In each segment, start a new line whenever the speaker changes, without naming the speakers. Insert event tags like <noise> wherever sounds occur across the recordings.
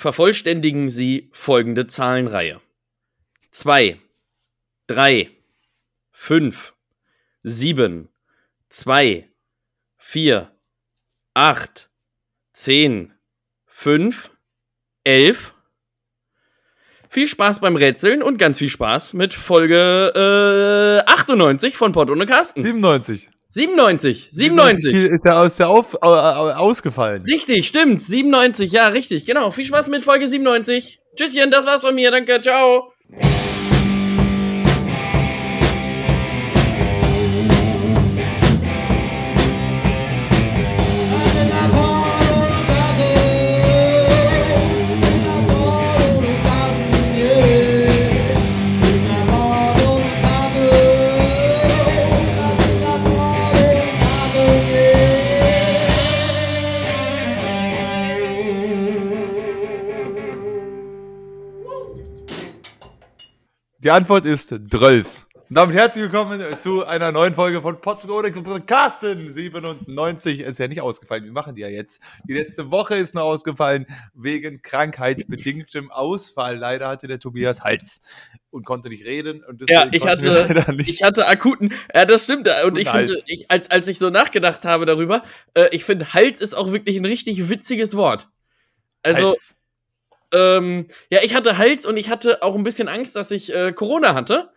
vervollständigen Sie folgende Zahlenreihe. 2, 3, 5, 7, 2, 4, 8, 10, 5, 11. Viel Spaß beim Rätseln und ganz viel Spaß mit Folge äh, 98 von Pott ohne Carsten.
97.
97, 97.
Viel ist ja aus der auf, au, au, ausgefallen.
Richtig, stimmt. 97, ja, richtig. Genau. Viel Spaß mit Folge 97. Tschüsschen, das war's von mir. Danke, ciao.
Die Antwort ist 12. Und damit herzlich willkommen zu einer neuen Folge von Carsten 97. Ist ja nicht ausgefallen, wir machen die ja jetzt. Die letzte Woche ist nur ausgefallen wegen krankheitsbedingtem Ausfall. Leider hatte der Tobias Hals und konnte nicht reden. Und
ja, ich hatte, ich hatte akuten, ja, das stimmt. Und ich finde, ich, als, als ich so nachgedacht habe darüber, äh, ich finde, Hals ist auch wirklich ein richtig witziges Wort. Also, Hals. Ähm, ja, ich hatte Hals und ich hatte auch ein bisschen Angst, dass ich äh, Corona hatte.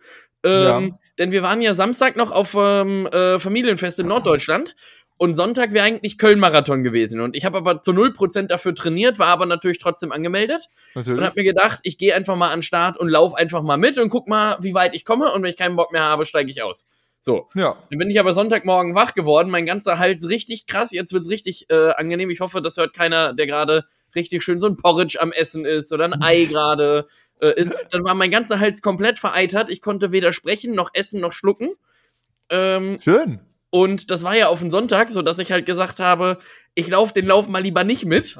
Ähm, ja. Denn wir waren ja Samstag noch auf ähm, äh, Familienfest in Norddeutschland. Und Sonntag wäre eigentlich Köln-Marathon gewesen. Und ich habe aber zu 0% dafür trainiert, war aber natürlich trotzdem angemeldet. Natürlich. Und habe mir gedacht, ich gehe einfach mal an den Start und laufe einfach mal mit und guck mal, wie weit ich komme. Und wenn ich keinen Bock mehr habe, steige ich aus. So. Ja. Dann bin ich aber Sonntagmorgen wach geworden. Mein ganzer Hals richtig krass. Jetzt wird's richtig äh, angenehm. Ich hoffe, das hört keiner, der gerade richtig schön so ein Porridge am Essen ist oder ein <laughs> Ei gerade äh, ist, dann war mein ganzer Hals komplett vereitert. Ich konnte weder sprechen, noch essen, noch schlucken.
Ähm, schön.
Und das war ja auf den Sonntag, so dass ich halt gesagt habe, ich laufe den Lauf mal lieber nicht mit.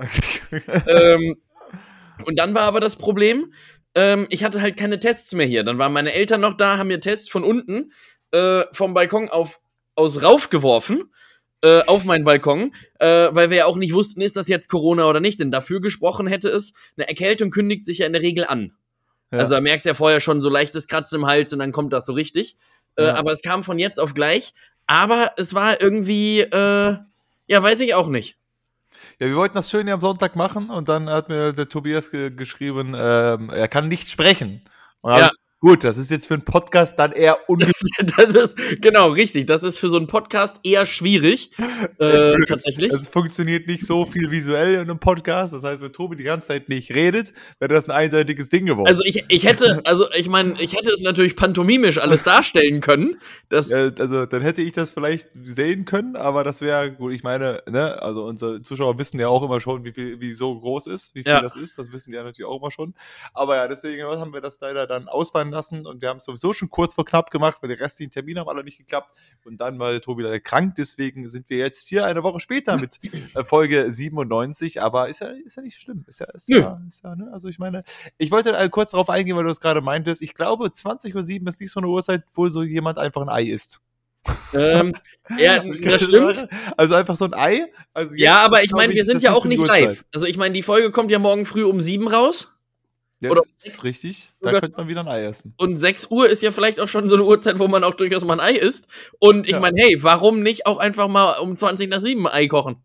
<laughs> ähm, und dann war aber das Problem, ähm, ich hatte halt keine Tests mehr hier. Dann waren meine Eltern noch da, haben mir Tests von unten äh, vom Balkon auf, aus raufgeworfen äh, auf meinen Balkon, äh, weil wir ja auch nicht wussten, ist das jetzt Corona oder nicht. Denn dafür gesprochen hätte es, eine Erkältung kündigt sich ja in der Regel an. Ja. Also da merkst du ja vorher schon so leichtes Kratzen im Hals und dann kommt das so richtig. Äh, ja. Aber es kam von jetzt auf gleich. Aber es war irgendwie, äh, ja, weiß ich auch nicht.
Ja, wir wollten das schön am Sonntag machen und dann hat mir der Tobias ge geschrieben, ähm, er kann nicht sprechen. Und ja. Gut, das ist jetzt für einen Podcast dann eher ungefähr.
das ist, genau, richtig. Das ist für so einen Podcast eher schwierig. Äh, tatsächlich.
Es funktioniert nicht so viel visuell in einem Podcast. Das heißt, wenn Tobi die ganze Zeit nicht redet, wäre das ein einseitiges Ding geworden.
Also ich, ich hätte, also ich meine, ich hätte es natürlich pantomimisch alles darstellen können. Dass
ja, also dann hätte ich das vielleicht sehen können, aber das wäre gut. Ich meine, ne, also unsere Zuschauer wissen ja auch immer schon, wie viel, wie so groß ist, wie viel ja. das ist. Das wissen die ja natürlich auch immer schon. Aber ja, deswegen haben wir das leider dann ausfallen lassen und wir haben es sowieso schon kurz vor knapp gemacht, weil die restlichen Termine haben alle nicht geklappt und dann war der Tobi leider krank, deswegen sind wir jetzt hier eine Woche später mit äh, Folge 97, aber ist ja, ist ja nicht schlimm, ist ja, ist ja, ist ja ne? also ich meine, ich wollte kurz darauf eingehen, weil du es gerade meintest, ich glaube 20.07 Uhr ist nicht so eine Uhrzeit, wo so jemand einfach ein Ei isst.
ähm, ja, <laughs> das stimmt.
Also einfach so ein Ei. Also
ja, aber ich meine, wir sind ja auch nicht live. Also ich meine, die Folge kommt ja morgen früh um sieben raus.
Ja, Oder das ist richtig. Da könnte man wieder ein Ei essen.
Und 6 Uhr ist ja vielleicht auch schon so eine Uhrzeit, wo man auch durchaus mal ein Ei isst. Und ich ja. meine, hey, warum nicht auch einfach mal um 20 nach 7 ein Ei kochen?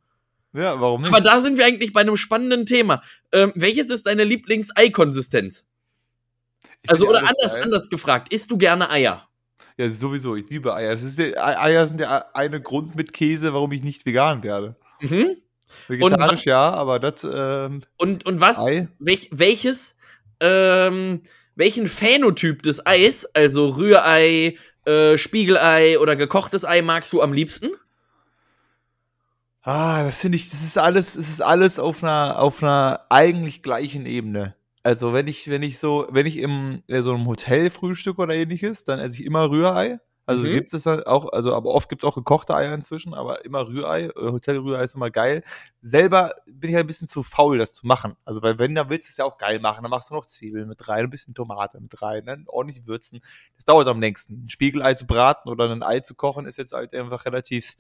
Ja, warum nicht?
Aber da sind wir eigentlich bei einem spannenden Thema. Ähm, welches ist deine Lieblings-Ei-Konsistenz? Also, oder anders, anders gefragt, isst du gerne Eier?
Ja, sowieso, ich liebe Eier. Das ist der, Eier sind der eine Grund mit Käse, warum ich nicht vegan werde. Mhm. Vegetarisch ja, aber das. Ähm,
und, und was? Welch, welches ähm, welchen Phänotyp des Eis, also Rührei, äh, Spiegelei oder gekochtes Ei magst du am liebsten?
Ah, das finde ich, das ist alles, es ist alles auf einer, auf einer eigentlich gleichen Ebene. Also wenn ich, wenn ich so, wenn ich im so einem Hotel frühstück oder ähnliches, dann esse ich immer Rührei. Also mhm. gibt es halt auch, also aber oft gibt es auch gekochte Eier inzwischen, aber immer Rührei. Äh, Hotelrührei ist immer geil. Selber bin ich halt ein bisschen zu faul, das zu machen. Also, weil wenn, dann willst du es ja auch geil machen. Dann machst du noch Zwiebeln mit rein, ein bisschen Tomate mit rein, dann ordentlich würzen. Das dauert am längsten. Ein Spiegelei zu braten oder ein Ei zu kochen ist jetzt halt einfach relativ,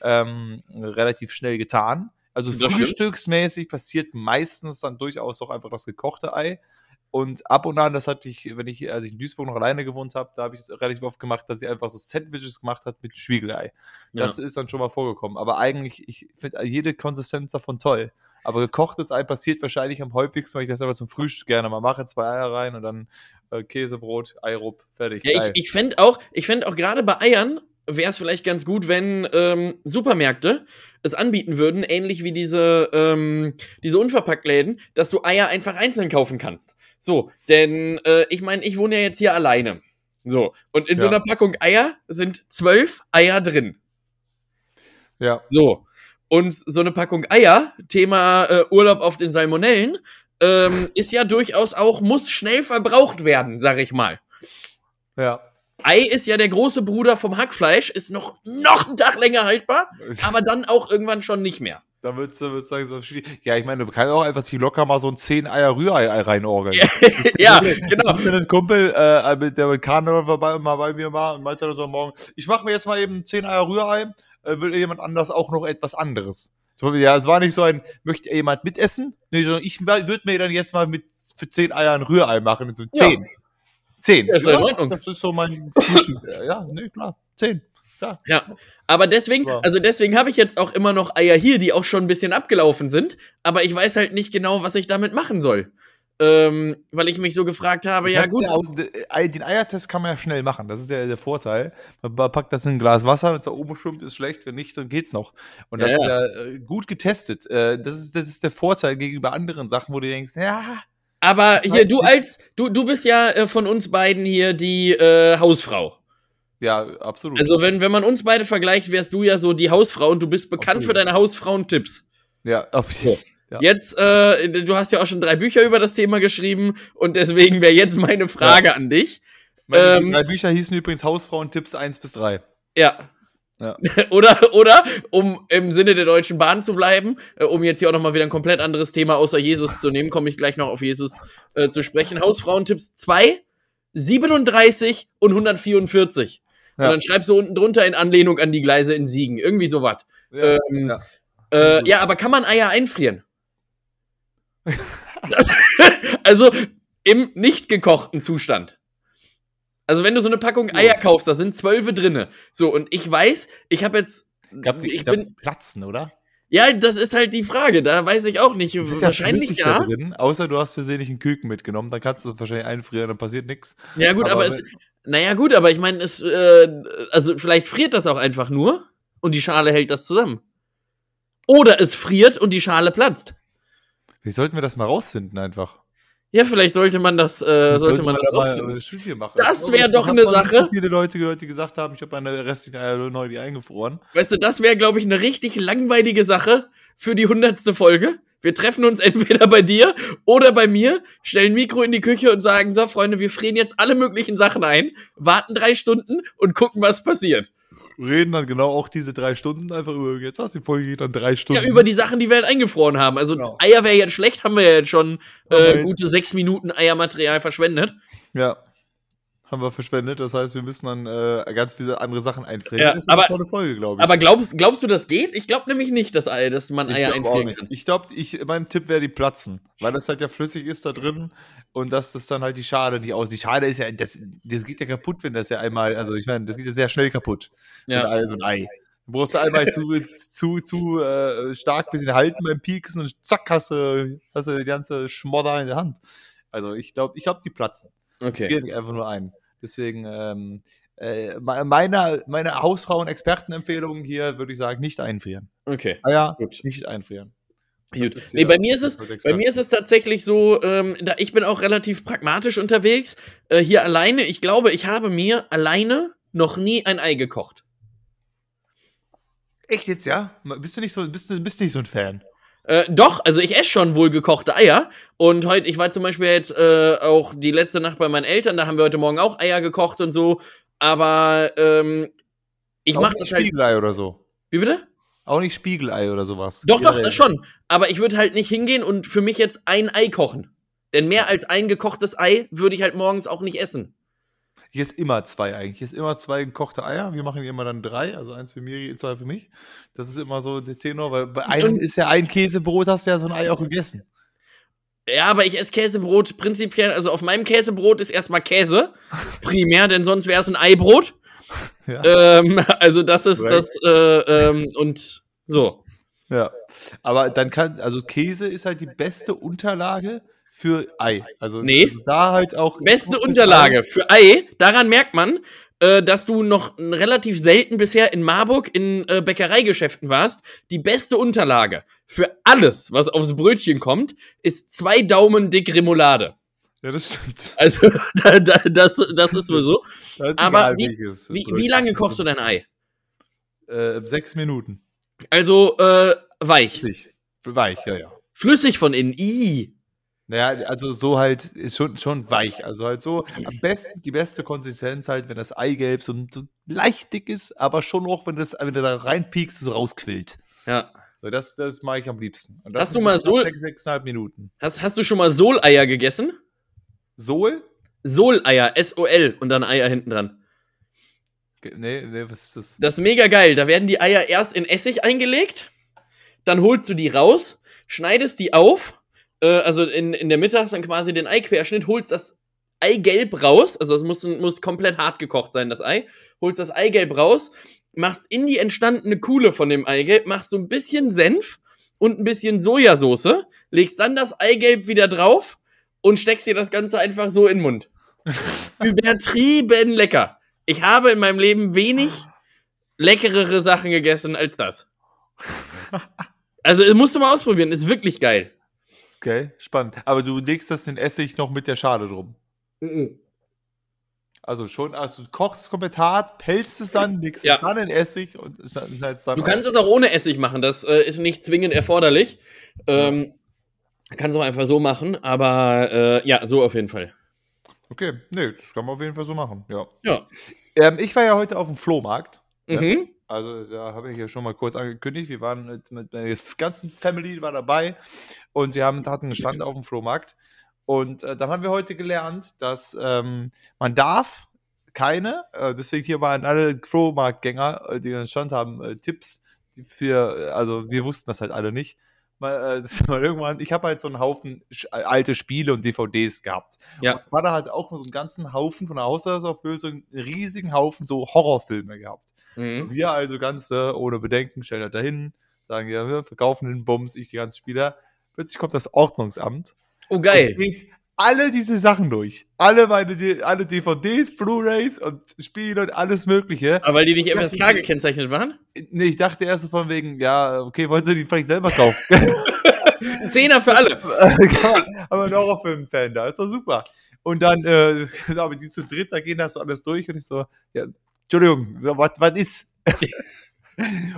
ähm, relativ schnell getan. Also das frühstücksmäßig stimmt. passiert meistens dann durchaus auch einfach das gekochte Ei. Und ab und an, das hatte ich, wenn ich, als ich in Duisburg noch alleine gewohnt habe, da habe ich es relativ oft gemacht, dass sie einfach so Sandwiches gemacht hat mit Spiegelei. Das ja. ist dann schon mal vorgekommen. Aber eigentlich, ich finde jede Konsistenz davon toll. Aber gekochtes Ei passiert wahrscheinlich am häufigsten, weil ich das aber zum Frühstück gerne mal mache. Zwei Eier rein und dann äh, Käsebrot, Eirup, fertig.
Ja, ich, ich fände auch, ich fände auch gerade bei Eiern wäre es vielleicht ganz gut, wenn ähm, Supermärkte es anbieten würden, ähnlich wie diese, ähm, diese Unverpacktläden, dass du Eier einfach einzeln kaufen kannst. So, denn äh, ich meine, ich wohne ja jetzt hier alleine. So, und in ja. so einer Packung Eier sind zwölf Eier drin.
Ja.
So, und so eine Packung Eier, Thema äh, Urlaub auf den Salmonellen, ähm, ist ja durchaus auch, muss schnell verbraucht werden, sag ich mal.
Ja.
Ei ist ja der große Bruder vom Hackfleisch, ist noch, noch einen Tag länger haltbar, <laughs> aber dann auch irgendwann schon nicht mehr.
Da würdest du, würdest du sagen, ja, ich meine, du kannst auch einfach sich locker mal so ein 10 Eier Rührei reinorgeln.
ja, <laughs> genau.
Ich hatte einen Kumpel, äh, der mit Karneval vorbei, mal bei mir war und meinte dann so morgen, ich mache mir jetzt mal eben 10 Eier Rührei, äh, will jemand anders auch noch etwas anderes? So, ja, es war nicht so ein, möchte jemand mitessen? Nee, sondern ich würde mir dann jetzt mal mit für 10 Eier ein Rührei machen. So 10. Ja. 10. Ja, ja, das ist so mein Ja, nee, klar. 10.
Ja. ja. Aber deswegen, wow. also deswegen habe ich jetzt auch immer noch Eier hier, die auch schon ein bisschen abgelaufen sind. Aber ich weiß halt nicht genau, was ich damit machen soll. Ähm, weil ich mich so gefragt habe, ja gut. Ja auch,
den Eiertest kann man ja schnell machen, das ist ja der Vorteil. Man packt das in ein Glas Wasser, wenn es da oben schwimmt, ist schlecht, wenn nicht, dann geht's noch. Und das ja, ist ja äh, gut getestet. Äh, das, ist, das ist der Vorteil gegenüber anderen Sachen, wo du denkst, ja.
Aber hier, du als, du, du bist ja äh, von uns beiden hier die äh, Hausfrau.
Ja, absolut.
Also, wenn, wenn man uns beide vergleicht, wärst du ja so die Hausfrau und du bist bekannt absolut. für deine Hausfrauentipps.
Ja, auf jeden Fall.
Ja. Jetzt, äh, du hast ja auch schon drei Bücher über das Thema geschrieben und deswegen wäre jetzt meine Frage ja. an dich.
Meine ähm, drei Bücher hießen übrigens Hausfrauentipps 1 bis 3.
Ja. ja. <laughs> oder, oder, um im Sinne der Deutschen Bahn zu bleiben, äh, um jetzt hier auch nochmal wieder ein komplett anderes Thema außer Jesus zu nehmen, komme ich gleich noch auf Jesus äh, zu sprechen. Hausfrauentipps 2, 37 und 144. Ja. Und dann schreibst du unten drunter in Anlehnung an die Gleise in Siegen. Irgendwie sowas. Ja, ähm, ja. Äh, ja, aber kann man Eier einfrieren? das, <laughs> also im nicht gekochten Zustand. Also wenn du so eine Packung Eier kaufst, da sind zwölfe drinne. So, und ich weiß, ich habe jetzt.
Gab die, ich glaub, bin, platzen, oder?
Ja, das ist halt die Frage. Da weiß ich auch nicht.
Es ist wahrscheinlich ja. Drin, außer du hast versehentlich einen Küken mitgenommen, dann kannst du das wahrscheinlich einfrieren, dann passiert nichts.
Ja gut, aber, aber es, naja gut, aber ich meine, es, äh, also vielleicht friert das auch einfach nur und die Schale hält das zusammen. Oder es friert und die Schale platzt.
Wie sollten wir das mal rausfinden einfach?
Ja, vielleicht sollte man das, äh, sollte, man das mal äh, Studie machen. Das wäre doch eine Sache.
So viele Leute gehört, die gesagt haben, ich habe meine restlichen Eier neu die eingefroren.
Weißt du, das wäre, glaube ich, eine richtig langweilige Sache für die hundertste Folge. Wir treffen uns <laughs> entweder bei dir oder bei mir, stellen Mikro in die Küche und sagen, so, Freunde, wir frieren jetzt alle möglichen Sachen ein, warten drei Stunden und gucken, was passiert
reden dann genau auch diese drei Stunden einfach über irgendetwas. Die Folge geht dann drei Stunden.
Ja, über die Sachen, die wir halt eingefroren haben. Also genau. Eier wäre jetzt schlecht, haben wir ja jetzt schon äh, gute sechs Minuten Eiermaterial verschwendet.
Ja. Haben wir verschwendet. Das heißt, wir müssen dann äh, ganz viele andere Sachen einfrieren.
Ja, das ist aber, eine tolle Folge, glaube ich. Aber glaubst, glaubst du, das geht? Ich glaube nämlich nicht, dass, Ei, dass man Eier einfrieren kann.
Ich glaube, ich, mein Tipp wäre die platzen. Weil das halt ja flüssig ist da drin und dass das dann halt die Schale nicht aus. Die Schale ist ja, das, das geht ja kaputt, wenn das ja einmal, also ich meine, das geht ja sehr schnell kaputt. Ja. Ein, so ein Ei. Du brauchst einmal zu, zu, zu äh, stark bisschen halten beim Pieksen und zack, hast du, hast du die ganze Schmodder in der Hand. Also ich glaube, ich glaube, die platzen.
Okay.
Ich einfach nur ein. Deswegen, ähm, äh, meine, meine Hausfrauen-Expertenempfehlung hier würde ich sagen, nicht einfrieren.
Okay.
Ah ja, Gut. nicht einfrieren.
Gut. Nee, bei mir ist es, bei mir ist es tatsächlich so, ähm, da ich bin auch relativ pragmatisch unterwegs. Äh, hier alleine, ich glaube, ich habe mir alleine noch nie ein Ei gekocht.
Echt jetzt, ja? Bist du nicht so, bist du, bist nicht so ein Fan?
Äh, doch, also ich esse schon wohl gekochte Eier. Und heute, ich war zum Beispiel jetzt äh, auch die letzte Nacht bei meinen Eltern, da haben wir heute Morgen auch Eier gekocht und so. Aber ähm, ich mache das
halt. Spiegelei oder so.
Wie bitte?
Auch nicht Spiegelei oder sowas.
Doch, doch, das schon. Aber ich würde halt nicht hingehen und für mich jetzt ein Ei kochen. Denn mehr als ein gekochtes Ei würde ich halt morgens auch nicht essen.
Ich esse immer zwei eigentlich. Ich esse immer zwei gekochte Eier. Wir machen immer dann drei, also eins für Miri, zwei für mich. Das ist immer so der Tenor, weil bei einem ist ja ein Käsebrot, hast du ja so ein Ei auch gegessen.
Ja, aber ich esse Käsebrot prinzipiell, also auf meinem Käsebrot ist erstmal Käse, <laughs> primär, denn sonst wäre es ein Eibrot. Ja. Ähm, also das ist right. das, äh, ähm, und so.
Ja, aber dann kann, also Käse ist halt die beste Unterlage für Ei. Also,
nee.
also da halt auch.
Beste Unterlage für Ei, daran merkt man, äh, dass du noch relativ selten bisher in Marburg in äh, Bäckereigeschäften warst. Die beste Unterlage für alles, was aufs Brötchen kommt, ist zwei Daumen dick Remoulade.
Ja, das stimmt. <laughs>
Also, da, da, das, das ist wohl so. <laughs> Aber wie, wie, wie, lange kochst du dein Ei?
Äh, sechs Minuten.
Also, äh, weich.
Flüssig. Weich, ja, ja.
Flüssig von innen. I.
Naja, also so halt ist schon, schon weich. Also halt so am besten, die beste Konsistenz halt, wenn das Eigelb so, so leicht dick ist, aber schon auch, wenn, das, wenn du da reinpiekst, so rausquillt.
Ja.
So, das, das mache ich am liebsten.
hast du mal Sol?
Sechs, sechseinhalb Minuten.
Hast, hast du schon mal Soleier gegessen?
Sol?
Soleier, S-O-L und dann Eier hinten dran.
Nee, nee, was ist das?
Das ist mega geil. Da werden die Eier erst in Essig eingelegt, dann holst du die raus, schneidest die auf, äh, also in, in der Mitte hast dann quasi den Eiquerschnitt, holst das Eigelb raus, also es muss, muss komplett hart gekocht sein, das Ei, holst das Eigelb raus, machst in die entstandene Kuhle von dem Eigelb, machst so ein bisschen Senf und ein bisschen Sojasauce, legst dann das Eigelb wieder drauf und steckst dir das Ganze einfach so in den Mund. <laughs> Übertrieben lecker. Ich habe in meinem Leben wenig leckerere Sachen gegessen als das. <laughs> Also, musst du mal ausprobieren, ist wirklich geil.
Okay, spannend. Aber du legst das in Essig noch mit der Schale drum. Mhm. Also schon, also du kochst es komplett hart, pelzt es dann, legst ja. es dann in Essig und
schneidest dann. Du kannst es auch ohne Essig machen, das äh, ist nicht zwingend erforderlich. Ähm, kannst du auch einfach so machen, aber äh, ja, so auf jeden Fall.
Okay, nee, das kann man auf jeden Fall so machen, ja.
Ja.
Ähm, ich war ja heute auf dem Flohmarkt.
Ne? Mhm.
Ne? Also da habe ich ja schon mal kurz angekündigt. Wir waren mit, mit meiner ganzen Family war dabei und wir haben, hatten einen Stand auf dem Flohmarkt. Und äh, dann haben wir heute gelernt, dass ähm, man darf keine, äh, deswegen hier waren alle Flohmarktgänger, äh, die einen Stand haben, äh, Tipps für, also wir wussten das halt alle nicht. Mal, äh, <laughs> mal irgendwann, ich habe halt so einen Haufen alte Spiele und DVDs gehabt.
Ja. Und
war da halt auch so einen ganzen Haufen von der Haushaltsauflösung, einen riesigen Haufen so Horrorfilme gehabt. Mhm. Wir also ganz äh, ohne Bedenken stellen halt dahin, sagen ja, wir verkaufen den Bums, ich die ganzen Spieler. Plötzlich kommt das Ordnungsamt
Oh, geil.
geht alle diese Sachen durch. Alle meine alle DVDs, Blu-Rays und Spiele und alles Mögliche.
Aber weil die nicht MSK gekennzeichnet waren?
Nee, ich dachte erst so von wegen, ja, okay, wollen sie die vielleicht selber kaufen? <laughs>
Zehner für alle. <laughs>
Aber ein Horrorfilm-Fan da, ist doch super. Und dann, äh, <laughs> aber die zu dritt, da gehen das so alles durch und ich so, ja, Entschuldigung, was ist?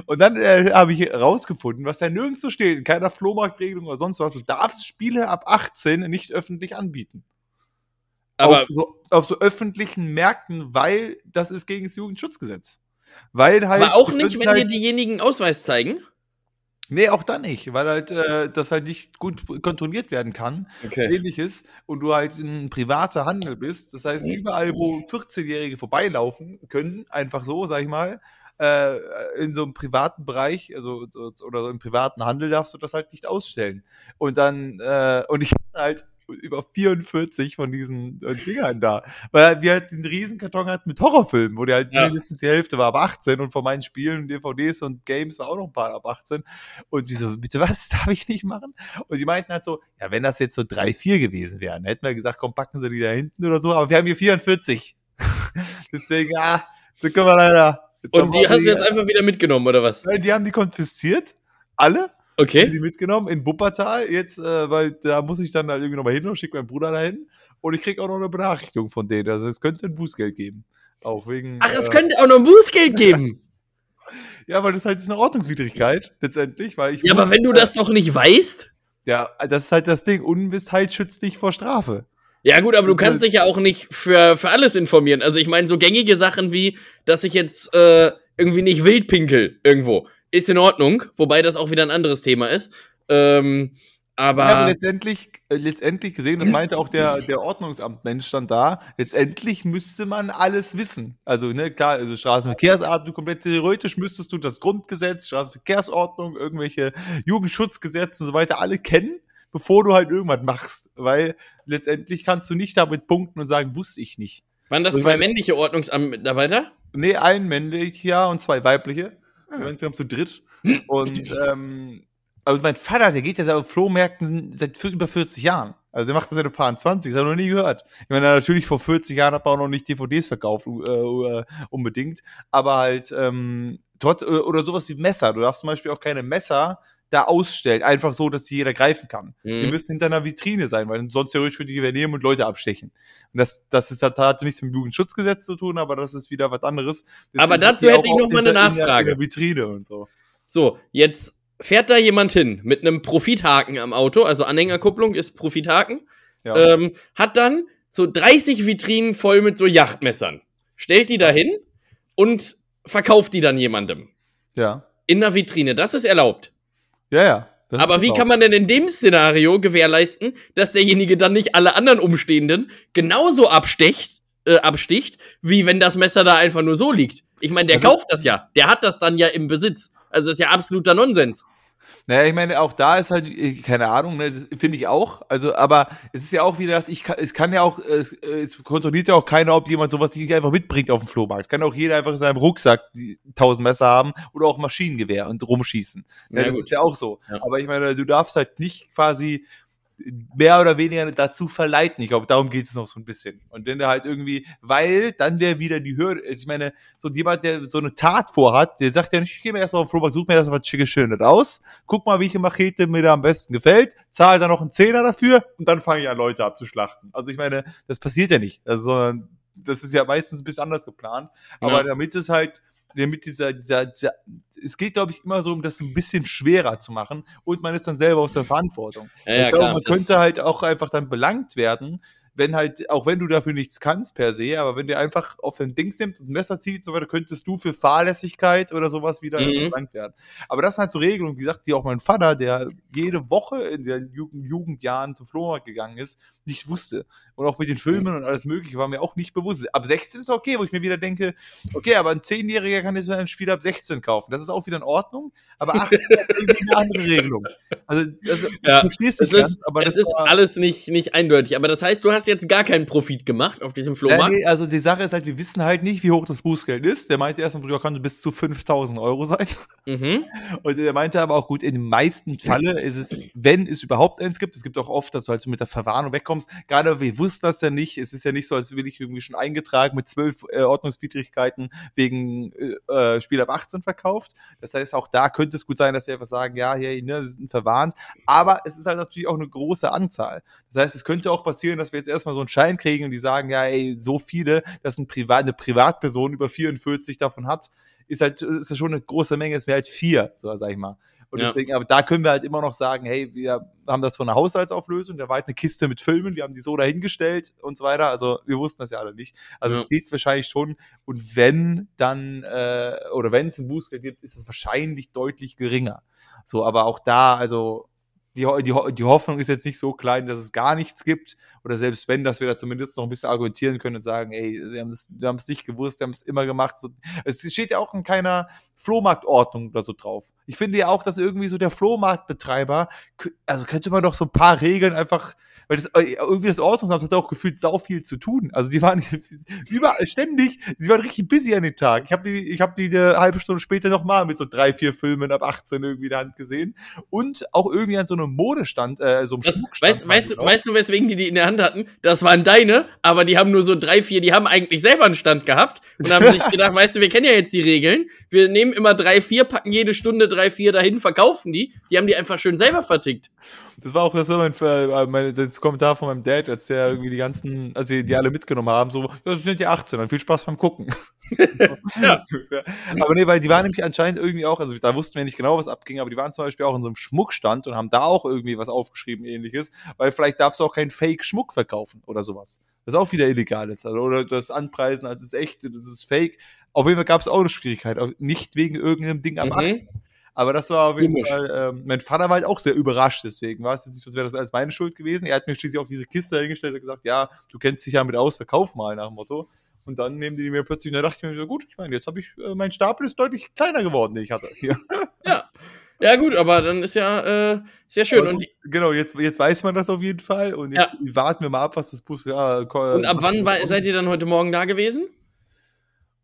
Und dann äh, habe ich herausgefunden, was ja nirgends so steht, in keiner Flohmarktregelung oder sonst was, du darfst Spiele ab 18 nicht öffentlich anbieten.
Aber
auf so, auf so öffentlichen Märkten, weil das ist gegen das Jugendschutzgesetz. Weil halt.
Aber auch nicht, wenn halt, dir diejenigen Ausweis zeigen?
Nee, auch dann nicht, weil halt äh, das halt nicht gut kontrolliert werden kann.
Okay.
Ähnliches. Und du halt ein privater Handel bist. Das heißt, überall, wo 14-Jährige vorbeilaufen können, einfach so, sag ich mal, äh, in so einem privaten Bereich, also oder so im privaten Handel darfst du das halt nicht ausstellen. Und dann, äh, und ich hatte halt über 44 von diesen äh, Dingern da. Weil wir halt einen riesen Karton hatten mit Horrorfilmen, wo die halt ja. mindestens die Hälfte war ab 18 und von meinen Spielen, DVDs und Games war auch noch ein paar ab 18. Und die so, bitte was, <laughs> darf ich nicht machen? Und die meinten halt so, ja, wenn das jetzt so 3, 4 gewesen wären, hätten wir gesagt, komm, packen sie die da hinten oder so, aber wir haben hier 44. <laughs> Deswegen, ja, so können wir leider
Jetzt und die hast du jetzt einfach wieder mitgenommen, oder was?
Nein, die haben die konfisziert. Alle.
Okay.
Haben die mitgenommen in Wuppertal. Jetzt, äh, weil da muss ich dann halt irgendwie nochmal hin und schicke meinen Bruder dahin. Und ich kriege auch noch eine Benachrichtigung von denen. Also es könnte ein Bußgeld geben. Auch wegen.
Ach, es äh, könnte auch noch ein Bußgeld geben. <laughs>
ja, weil das halt ist eine Ordnungswidrigkeit, letztendlich. Weil ich
ja, aber wenn du das doch nicht weißt.
Ja, das ist halt das Ding. Unwissheit schützt dich vor Strafe.
Ja, gut, aber du kannst halt dich ja auch nicht für, für alles informieren. Also ich meine, so gängige Sachen wie, dass ich jetzt äh, irgendwie nicht wild pinkel irgendwo, ist in Ordnung, wobei das auch wieder ein anderes Thema ist. Ähm, Aber, ja, aber
letztendlich, äh, letztendlich gesehen, das meinte auch der, der Ordnungsamtmensch dann da, letztendlich müsste man alles wissen. Also, ne, klar, also Straßenverkehrsordnung, komplett theoretisch müsstest du das Grundgesetz, Straßenverkehrsordnung, irgendwelche Jugendschutzgesetze und so weiter alle kennen, bevor du halt irgendwas machst. Weil letztendlich kannst du nicht damit punkten und sagen, wusste ich nicht.
Waren das zwei männliche Ordnungsamtmitarbeiter?
Nee, ein männlicher und zwei weibliche. Ah. Wir waren insgesamt zu dritt. <laughs> Und ähm, also mein Vater, der geht ja auf Flohmärkten seit über 40 Jahren. Also der macht das seit ein paar 20, das habe ich noch nie gehört. Ich meine, natürlich vor 40 Jahren hat man auch noch nicht DVDs verkauft, äh, äh, unbedingt. Aber halt, ähm, trotz, oder sowas wie Messer. Du darfst zum Beispiel auch keine Messer da ausstellen, einfach so, dass die jeder greifen kann. Mhm. Die müssen hinter einer Vitrine sein, weil sonst theoretisch könnte die nehmen und Leute abstechen. Und das, das ist, hat, hat nichts mit dem Jugendschutzgesetz zu tun, aber das ist wieder was anderes.
Deswegen aber dazu hätte ich noch mal eine Nachfrage.
Vitrine und so.
So, jetzt fährt da jemand hin mit einem Profithaken am Auto, also Anhängerkupplung ist Profithaken, ja. ähm, hat dann so 30 Vitrinen voll mit so Yachtmessern, stellt die da hin und verkauft die dann jemandem.
Ja.
In der Vitrine, das ist erlaubt.
Ja, ja.
Aber wie kann man denn in dem Szenario gewährleisten, dass derjenige dann nicht alle anderen Umstehenden genauso abstecht, äh, absticht, wie wenn das Messer da einfach nur so liegt? Ich meine, der also, kauft das ja. Der hat das dann ja im Besitz. Also das ist ja absoluter Nonsens.
Naja, ich meine, auch da ist halt, äh, keine Ahnung, ne, finde ich auch. Also, aber es ist ja auch wieder das, ich kann, es kann ja auch, es, es kontrolliert ja auch keiner, ob jemand sowas nicht einfach mitbringt auf dem Flohmarkt. Kann auch jeder einfach in seinem Rucksack tausend Messer haben oder auch Maschinengewehr und rumschießen. Ja, ja das gut. ist ja auch so. Ja. Aber ich meine, du darfst halt nicht quasi mehr oder weniger dazu verleiten. Ich glaube, darum geht es noch so ein bisschen. Und wenn der halt irgendwie, weil dann wäre wieder die Hürde, ich meine, so jemand, der so eine Tat vorhat, der sagt ja nicht, ich gehe mir erstmal auf Flohmarkt, such mir erstmal was Schickes Schönes aus, guck mal, welche Machete mir da am besten gefällt, zahle dann noch einen Zehner dafür und dann fange ich an, Leute abzuschlachten. Also ich meine, das passiert ja nicht. Also, sondern das ist ja meistens ein bisschen anders geplant. Aber ja. damit es halt mit dieser, dieser, dieser es geht, glaube ich, immer so, um das ein bisschen schwerer zu machen und man ist dann selber aus der Verantwortung. Ja, ja, glaube, man könnte halt auch einfach dann belangt werden, wenn halt, auch wenn du dafür nichts kannst per se, aber wenn der einfach auf den Dings nimmt und ein Messer zieht und so weiter, könntest du für Fahrlässigkeit oder sowas wieder mhm. belangt werden. Aber das sind halt so Regelungen, wie gesagt, die auch mein Vater, der jede Woche in den Jugend Jugendjahren zum Flohmarkt gegangen ist, nicht wusste. Und auch mit den Filmen und alles Mögliche war mir auch nicht bewusst. Ab 16 ist okay, wo ich mir wieder denke, okay, aber ein Zehnjähriger kann jetzt ein Spiel ab 16 kaufen. Das ist auch wieder in Ordnung, aber 18 ist irgendwie eine andere Regelung. Also, das,
ja, verstehst du es ist, aber das ist alles nicht, nicht eindeutig. Aber das heißt, du hast jetzt gar keinen Profit gemacht auf diesem Flohmarkt? Ja, nee,
also die Sache ist halt, wir wissen halt nicht, wie hoch das Bußgeld ist. Der meinte erstmal, du kannst bis zu 5000 Euro sein. Mhm. Und der meinte aber auch, gut, in den meisten Fällen ist es, wenn es überhaupt eins gibt, es gibt auch oft, dass du halt so mit der Verwarnung wegkommst, gerade wir wussten das ja nicht. Es ist ja nicht so, als will ich irgendwie schon eingetragen mit zwölf äh, Ordnungswidrigkeiten wegen äh, äh Spiel ab 18 verkauft. Das heißt, auch da könnte es gut sein, dass sie einfach sagen, ja, hey, ne, sie sind verwarnt. Aber es ist halt natürlich auch eine große Anzahl. Das heißt, es könnte auch passieren, dass wir jetzt erstmal so einen Schein kriegen und die sagen, ja, ey, so viele, dass ein Privat, eine Privatperson über 44 davon hat, ist halt, ist das schon eine große Menge, es wäre halt vier, so sag ich mal. Und ja. deswegen, aber da können wir halt immer noch sagen, hey, wir haben das von einer Haushaltsauflösung, da war halt eine Kiste mit Filmen, wir haben die so dahingestellt und so weiter. Also wir wussten das ja alle nicht. Also ja. es geht wahrscheinlich schon. Und wenn dann, äh, oder wenn es ein Bußgeld gibt, ist es wahrscheinlich deutlich geringer. So, aber auch da, also die, die, die Hoffnung ist jetzt nicht so klein, dass es gar nichts gibt. Oder selbst wenn, dass wir da zumindest noch ein bisschen argumentieren können und sagen, ey, wir haben es wir nicht gewusst, wir haben es immer gemacht. So, es steht ja auch in keiner Flohmarktordnung oder so drauf. Ich finde ja auch, dass irgendwie so der Flohmarktbetreiber, also könnte man doch so ein paar Regeln einfach weil das äh, irgendwie das Ordnungsamt hat auch gefühlt sau viel zu tun. Also die waren <laughs> überall ständig, sie waren richtig busy an dem Tag. Ich habe die, ich habe die eine halbe Stunde später nochmal mit so drei, vier Filmen ab 18 irgendwie in der Hand gesehen und auch irgendwie an so einem Modestand, äh, so einem das,
Schmuckstand. Weißt, weißt, du, weißt du, weswegen die die in der Hand hatten? Das waren deine, aber die haben nur so drei, vier, die haben eigentlich selber einen Stand gehabt und haben sich <laughs> gedacht, weißt du, wir kennen ja jetzt die Regeln. Wir nehmen immer drei, vier, packen jede Stunde drei, vier dahin, verkaufen die. Die haben die einfach schön selber vertickt.
Das war auch so mein, äh, mein das Kommentar von meinem Dad, als der irgendwie die ganzen, als sie die alle mitgenommen haben, so, ja, das sind ja 18, dann viel Spaß beim Gucken. <laughs> <laughs> ja. Aber nee, weil die waren nämlich anscheinend irgendwie auch, also da wussten wir nicht genau, was abging, aber die waren zum Beispiel auch in so einem Schmuckstand und haben da auch irgendwie was aufgeschrieben, ähnliches, weil vielleicht darfst du auch keinen Fake-Schmuck verkaufen oder sowas. Das ist auch wieder illegal ist. Also, oder das anpreisen, als es ist echt, das ist fake. Auf jeden Fall gab es auch eine Schwierigkeit, nicht wegen irgendeinem Ding am mhm. 18. Aber das war auf jeden. Fall, ähm, mein Vater war halt auch sehr überrascht, deswegen war es jetzt nicht so, als wäre das alles meine Schuld gewesen. Er hat mir schließlich auch diese Kiste hingestellt und gesagt, ja, du kennst dich ja mit aus, verkauf mal nach dem Motto. Und dann nehmen die mir plötzlich, und da dachte ich mir, gut, ich meine, jetzt habe ich, äh, mein Stapel ist deutlich kleiner geworden, den ich hatte. Hier.
Ja. Ja, gut, aber dann ist ja äh, sehr schön. Und,
genau, jetzt, jetzt weiß man das auf jeden Fall. Und jetzt ja. warten wir mal ab, was das Bus. Ja,
und ab wann war, seid ihr dann heute Morgen da gewesen?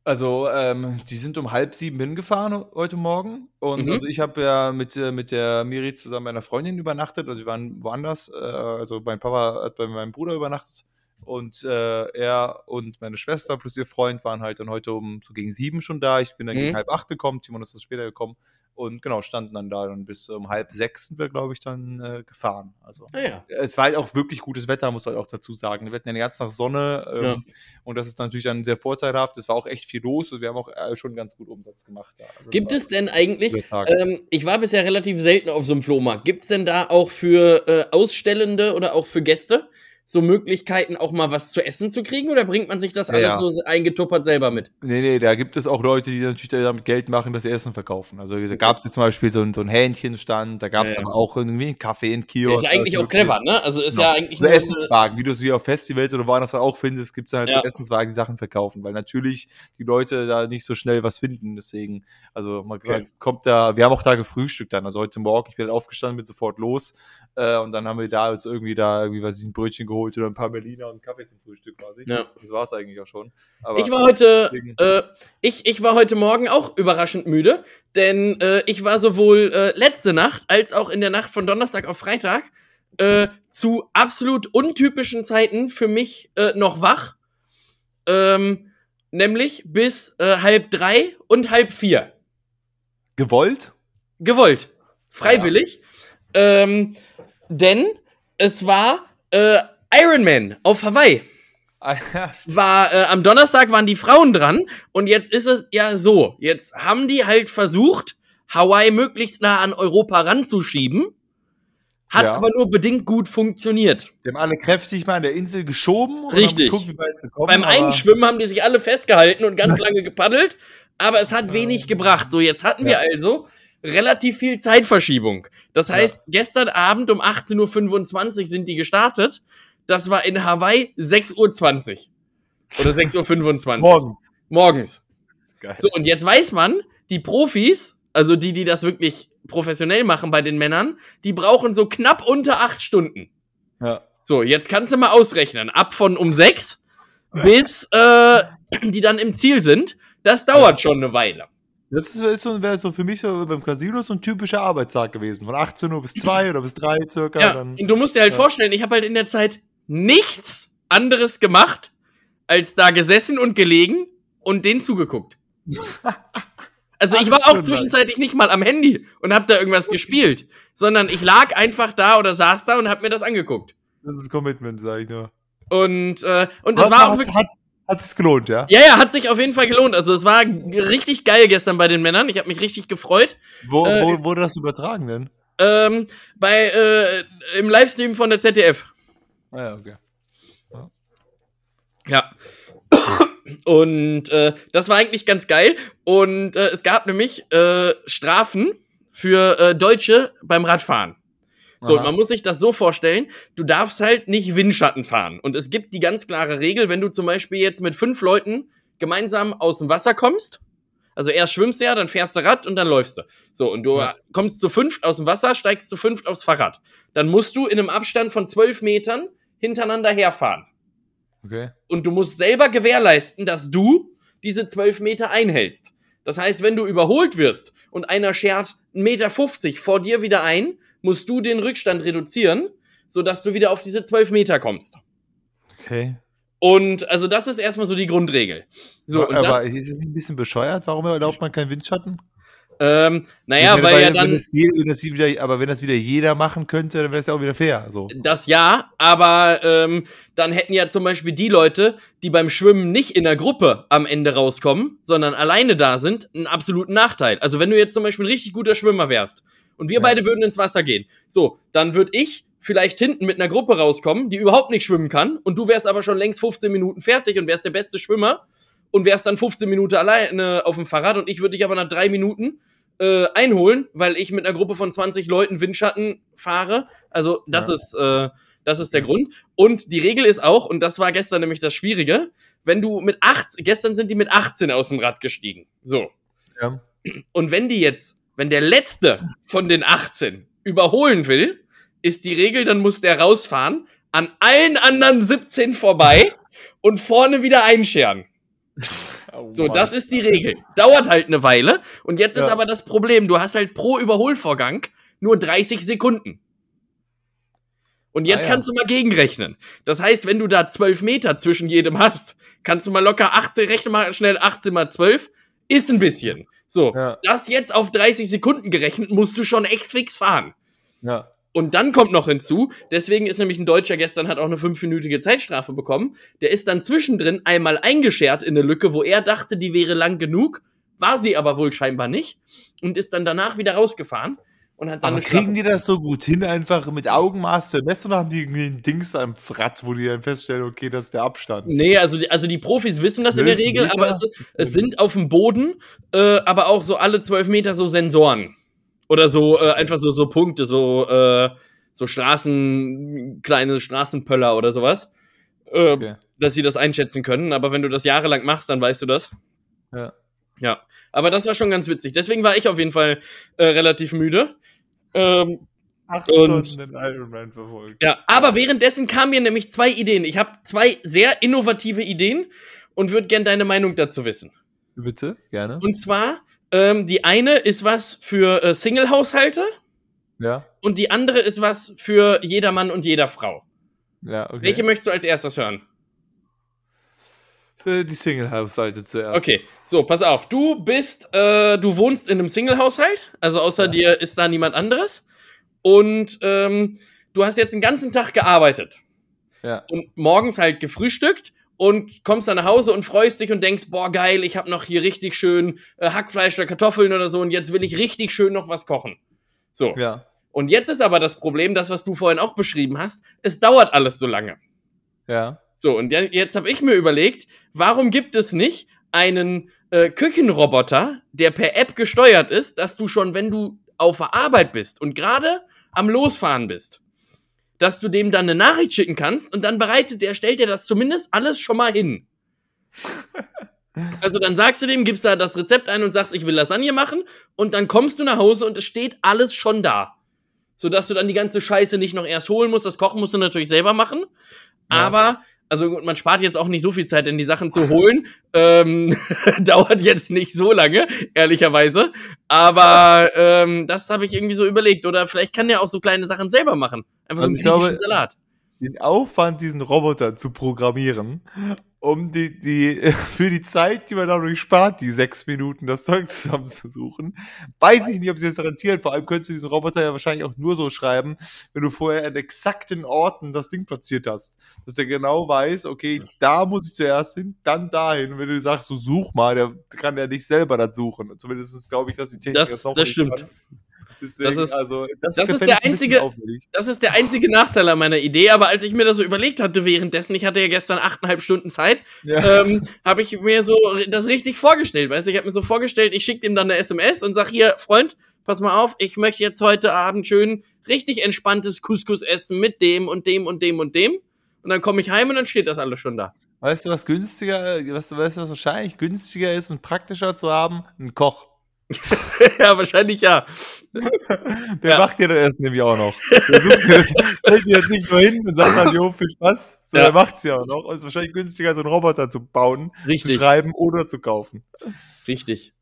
Also, ähm, die sind um halb sieben hingefahren heute Morgen. Und mhm. also ich habe ja mit, äh, mit der Miri zusammen bei einer Freundin übernachtet. Also wir waren woanders. Äh, also mein Papa hat bei meinem Bruder übernachtet. Und äh, er und meine Schwester plus ihr Freund waren halt dann heute um so gegen sieben schon da. Ich bin dann mhm. gegen halb acht gekommen, Timon ist später gekommen. Und genau, standen dann da und bis um halb sechs sind wir, glaube ich, dann äh, gefahren. Also ah, ja. es war halt auch wirklich gutes Wetter, muss man halt auch dazu sagen. Wir hatten ja den ganzen Tag Sonne ähm, ja. und das ist natürlich dann sehr vorteilhaft. Es war auch echt viel los und wir haben auch äh, schon ganz gut Umsatz gemacht. Da.
Also Gibt es denn eigentlich, ähm, ich war bisher relativ selten auf so einem Flohmarkt, gibt es denn da auch für äh, Ausstellende oder auch für Gäste so Möglichkeiten, auch mal was zu essen zu kriegen oder bringt man sich das alles ja. so eingetuppert selber mit?
Nee, nee, da gibt es auch Leute, die natürlich damit Geld machen, dass sie Essen verkaufen. Also da gab es zum Beispiel so, so einen Hähnchenstand, da gab es ja, ja. auch irgendwie einen Kaffee in Kiosk.
Ist ja eigentlich auch clever, ne? Also ist genau. ja eigentlich.
So Essenswagen, wie du sie auf Festivals oder woanders auch findest, gibt es halt so Essenswagen, die Sachen verkaufen, weil natürlich die Leute da nicht so schnell was finden. Deswegen, also man okay. kommt da, wir haben auch da gefrühstückt dann. Also heute Morgen, ich bin halt aufgestanden, bin sofort los äh, und dann haben wir da jetzt irgendwie da, irgendwie, weiß ich, ein Brötchen geholt oder ein paar Berliner und einen Kaffee zum Frühstück quasi. Ja. Das war es eigentlich auch schon.
Aber ich war heute, äh, ich, ich war heute Morgen auch überraschend müde, denn äh, ich war sowohl äh, letzte Nacht als auch in der Nacht von Donnerstag auf Freitag äh, zu absolut untypischen Zeiten für mich äh, noch wach. Ähm, nämlich bis äh, halb drei und halb vier.
Gewollt?
Gewollt. Freiwillig. Ja. Ähm, denn es war äh, Iron Man auf Hawaii. Ah, war äh, am Donnerstag waren die Frauen dran und jetzt ist es ja so, jetzt haben die halt versucht, Hawaii möglichst nah an Europa ranzuschieben. Hat ja. aber nur bedingt gut funktioniert.
Die haben alle kräftig mal an der Insel geschoben.
Richtig. Geguckt, kommen, Beim Einschwimmen haben die sich alle festgehalten und ganz lange gepaddelt, aber es hat wenig gebracht. So, jetzt hatten ja. wir also relativ viel Zeitverschiebung. Das heißt, ja. gestern Abend um 18.25 Uhr sind die gestartet. Das war in Hawaii 6.20 Uhr. Oder 6.25 Uhr. Morgens. Morgens. Geil. So, und jetzt weiß man, die Profis, also die, die das wirklich professionell machen bei den Männern, die brauchen so knapp unter acht Stunden. Ja. So, jetzt kannst du mal ausrechnen. Ab von um sechs bis äh, die dann im Ziel sind. Das dauert ja. schon eine Weile.
Das ist so, wäre so für mich so beim Casino so ein typischer Arbeitstag gewesen. Von 18 Uhr bis 2 <laughs> oder bis 3 circa.
Ja, dann, und du musst dir halt ja. vorstellen, ich habe halt in der Zeit nichts anderes gemacht, als da gesessen und gelegen und denen zugeguckt. <laughs> Also ich war auch zwischenzeitlich nicht mal am Handy und hab da irgendwas gespielt, sondern ich lag einfach da oder saß da und hab mir das angeguckt.
Das ist Commitment, sag ich nur.
Und äh, und das war auch wirklich
hat, hat es gelohnt, ja?
Ja, ja, hat sich auf jeden Fall gelohnt. Also es war richtig geil gestern bei den Männern. Ich habe mich richtig gefreut.
Wo, äh, wo wurde das übertragen denn?
Ähm, bei äh, im Livestream von der ZDF.
Ah ja, okay.
Ja. <coughs> Und äh, das war eigentlich ganz geil. Und äh, es gab nämlich äh, Strafen für äh, Deutsche beim Radfahren. So, man muss sich das so vorstellen, du darfst halt nicht Windschatten fahren. Und es gibt die ganz klare Regel, wenn du zum Beispiel jetzt mit fünf Leuten gemeinsam aus dem Wasser kommst, also erst schwimmst du ja, dann fährst du Rad und dann läufst du. So, und du ja. kommst zu fünft aus dem Wasser, steigst zu fünft aufs Fahrrad. Dann musst du in einem Abstand von zwölf Metern hintereinander herfahren. Okay. Und du musst selber gewährleisten, dass du diese zwölf Meter einhältst. Das heißt, wenn du überholt wirst und einer schert 1,50 Meter vor dir wieder ein, musst du den Rückstand reduzieren, sodass du wieder auf diese 12 Meter kommst.
Okay.
Und also das ist erstmal so die Grundregel. So,
aber, aber ist es ein bisschen bescheuert? Warum erlaubt man keinen Windschatten?
Ähm, naja, weil, ja dann. Wenn das,
wenn das wieder, aber wenn das wieder jeder machen könnte, dann wäre es ja auch wieder fair. So.
Das ja, aber ähm, dann hätten ja zum Beispiel die Leute, die beim Schwimmen nicht in der Gruppe am Ende rauskommen, sondern alleine da sind, einen absoluten Nachteil. Also wenn du jetzt zum Beispiel ein richtig guter Schwimmer wärst und wir ja. beide würden ins Wasser gehen. So, dann würde ich vielleicht hinten mit einer Gruppe rauskommen, die überhaupt nicht schwimmen kann und du wärst aber schon längst 15 Minuten fertig und wärst der beste Schwimmer und wärst dann 15 Minuten alleine auf dem Fahrrad und ich würde dich aber nach drei Minuten äh, einholen, weil ich mit einer Gruppe von 20 Leuten Windschatten fahre. Also das ja. ist äh, das ist der Grund. Und die Regel ist auch, und das war gestern nämlich das Schwierige, wenn du mit 18, gestern sind die mit 18 aus dem Rad gestiegen. So. Ja. Und wenn die jetzt, wenn der letzte von den 18 überholen will, ist die Regel, dann muss der rausfahren, an allen anderen 17 vorbei und vorne wieder einscheren. Oh so, das ist die Regel. Dauert halt eine Weile. Und jetzt ja. ist aber das Problem, du hast halt pro Überholvorgang nur 30 Sekunden. Und jetzt ah, ja. kannst du mal gegenrechnen. Das heißt, wenn du da 12 Meter zwischen jedem hast, kannst du mal locker 18, rechne mal schnell 18 mal 12, ist ein bisschen. So, ja. das jetzt auf 30 Sekunden gerechnet, musst du schon echt fix fahren. Ja. Und dann kommt noch hinzu, deswegen ist nämlich ein Deutscher gestern hat auch eine fünfminütige Zeitstrafe bekommen. Der ist dann zwischendrin einmal eingeschert in eine Lücke, wo er dachte, die wäre lang genug, war sie aber wohl scheinbar nicht und ist dann danach wieder rausgefahren. Und hat dann
Aber kriegen die das so gut hin, einfach mit Augenmaß zu messen oder haben die irgendwie ein Dings am Rad, wo die dann feststellen, okay, das ist der Abstand?
Nee, also die, also die Profis wissen das in der Regel, Meter? aber es, es, sind auf dem Boden, äh, aber auch so alle zwölf Meter so Sensoren. Oder so, äh, einfach so, so Punkte, so, äh, so Straßen, kleine Straßenpöller oder sowas. Äh, okay. Dass sie das einschätzen können. Aber wenn du das jahrelang machst, dann weißt du das. Ja. Ja. Aber das war schon ganz witzig. Deswegen war ich auf jeden Fall äh, relativ müde. Ähm, Acht Stunden den Ironman verfolgt. Ja, aber währenddessen kamen mir nämlich zwei Ideen. Ich habe zwei sehr innovative Ideen und würde gerne deine Meinung dazu wissen.
Bitte, gerne.
Und zwar, ähm, die eine ist was für äh, Single-Haushalte. Ja. Und die andere ist was für jeder Mann und jeder Frau. Ja, okay. Welche möchtest du als erstes hören?
Die Single-Haushalte zuerst.
Okay, so, pass auf. Du bist, äh, du wohnst in einem Single-Haushalt, also außer ja. dir ist da niemand anderes. Und ähm, du hast jetzt den ganzen Tag gearbeitet. Ja. Und morgens halt gefrühstückt und kommst dann nach Hause und freust dich und denkst, boah, geil, ich habe noch hier richtig schön äh, Hackfleisch oder Kartoffeln oder so und jetzt will ich richtig schön noch was kochen. So. Ja. Und jetzt ist aber das Problem, das, was du vorhin auch beschrieben hast, es dauert alles so lange. Ja. So, und jetzt habe ich mir überlegt, warum gibt es nicht einen äh, Küchenroboter, der per App gesteuert ist, dass du schon, wenn du auf der Arbeit bist und gerade am Losfahren bist, dass du dem dann eine Nachricht schicken kannst und dann bereitet der, stellt dir das zumindest alles schon mal hin. Also dann sagst du dem, gibst da das Rezept ein und sagst, ich will Lasagne machen und dann kommst du nach Hause und es steht alles schon da. Sodass du dann die ganze Scheiße nicht noch erst holen musst. Das Kochen musst du natürlich selber machen. Ja. Aber also man spart jetzt auch nicht so viel Zeit, denn die Sachen zu holen ähm, <laughs> dauert jetzt nicht so lange, ehrlicherweise. Aber ähm, das habe ich irgendwie so überlegt. Oder vielleicht kann der auch so kleine Sachen selber machen. Einfach also
so einen glaube, Salat. Den Aufwand, diesen Roboter zu programmieren um die, die, <laughs> für die Zeit, die man dadurch spart, die sechs Minuten das Zeug zusammenzusuchen. Weiß ich nicht, ob sie das rentiert. Vor allem könntest du diesen Roboter ja wahrscheinlich auch nur so schreiben, wenn du vorher an exakten Orten das Ding platziert hast. Dass er genau weiß, okay, da muss ich zuerst hin, dann dahin. Und wenn du sagst, so such mal, der kann ja nicht selber das suchen. Zumindest glaube ich, dass die
Technik das, das noch das stimmt. Kann. Deswegen, das ist, also, das, das ist der einzige, das ist der einzige Nachteil an meiner Idee. Aber als ich mir das so überlegt hatte währenddessen, ich hatte ja gestern achteinhalb Stunden Zeit, ja. ähm, habe ich mir so das richtig vorgestellt. Weißt du, ich habe mir so vorgestellt, ich schicke ihm dann eine SMS und sag hier, Freund, pass mal auf, ich möchte jetzt heute Abend schön richtig entspanntes Couscous essen mit dem und dem und dem und dem. Und dann komme ich heim und dann steht das alles schon da.
Weißt du, was günstiger, weißt du, was wahrscheinlich günstiger ist und praktischer zu haben? Ein Koch. <laughs>
ja, wahrscheinlich ja.
Der ja. macht dir das Essen nämlich auch noch. Der sucht dir das, stellt dir das nicht nur hin und sagt dann, <laughs> jo, viel Spaß, sondern ja. macht es ja auch noch. Es ist wahrscheinlich günstiger, so einen Roboter zu bauen, Richtig. zu schreiben oder zu kaufen.
Richtig.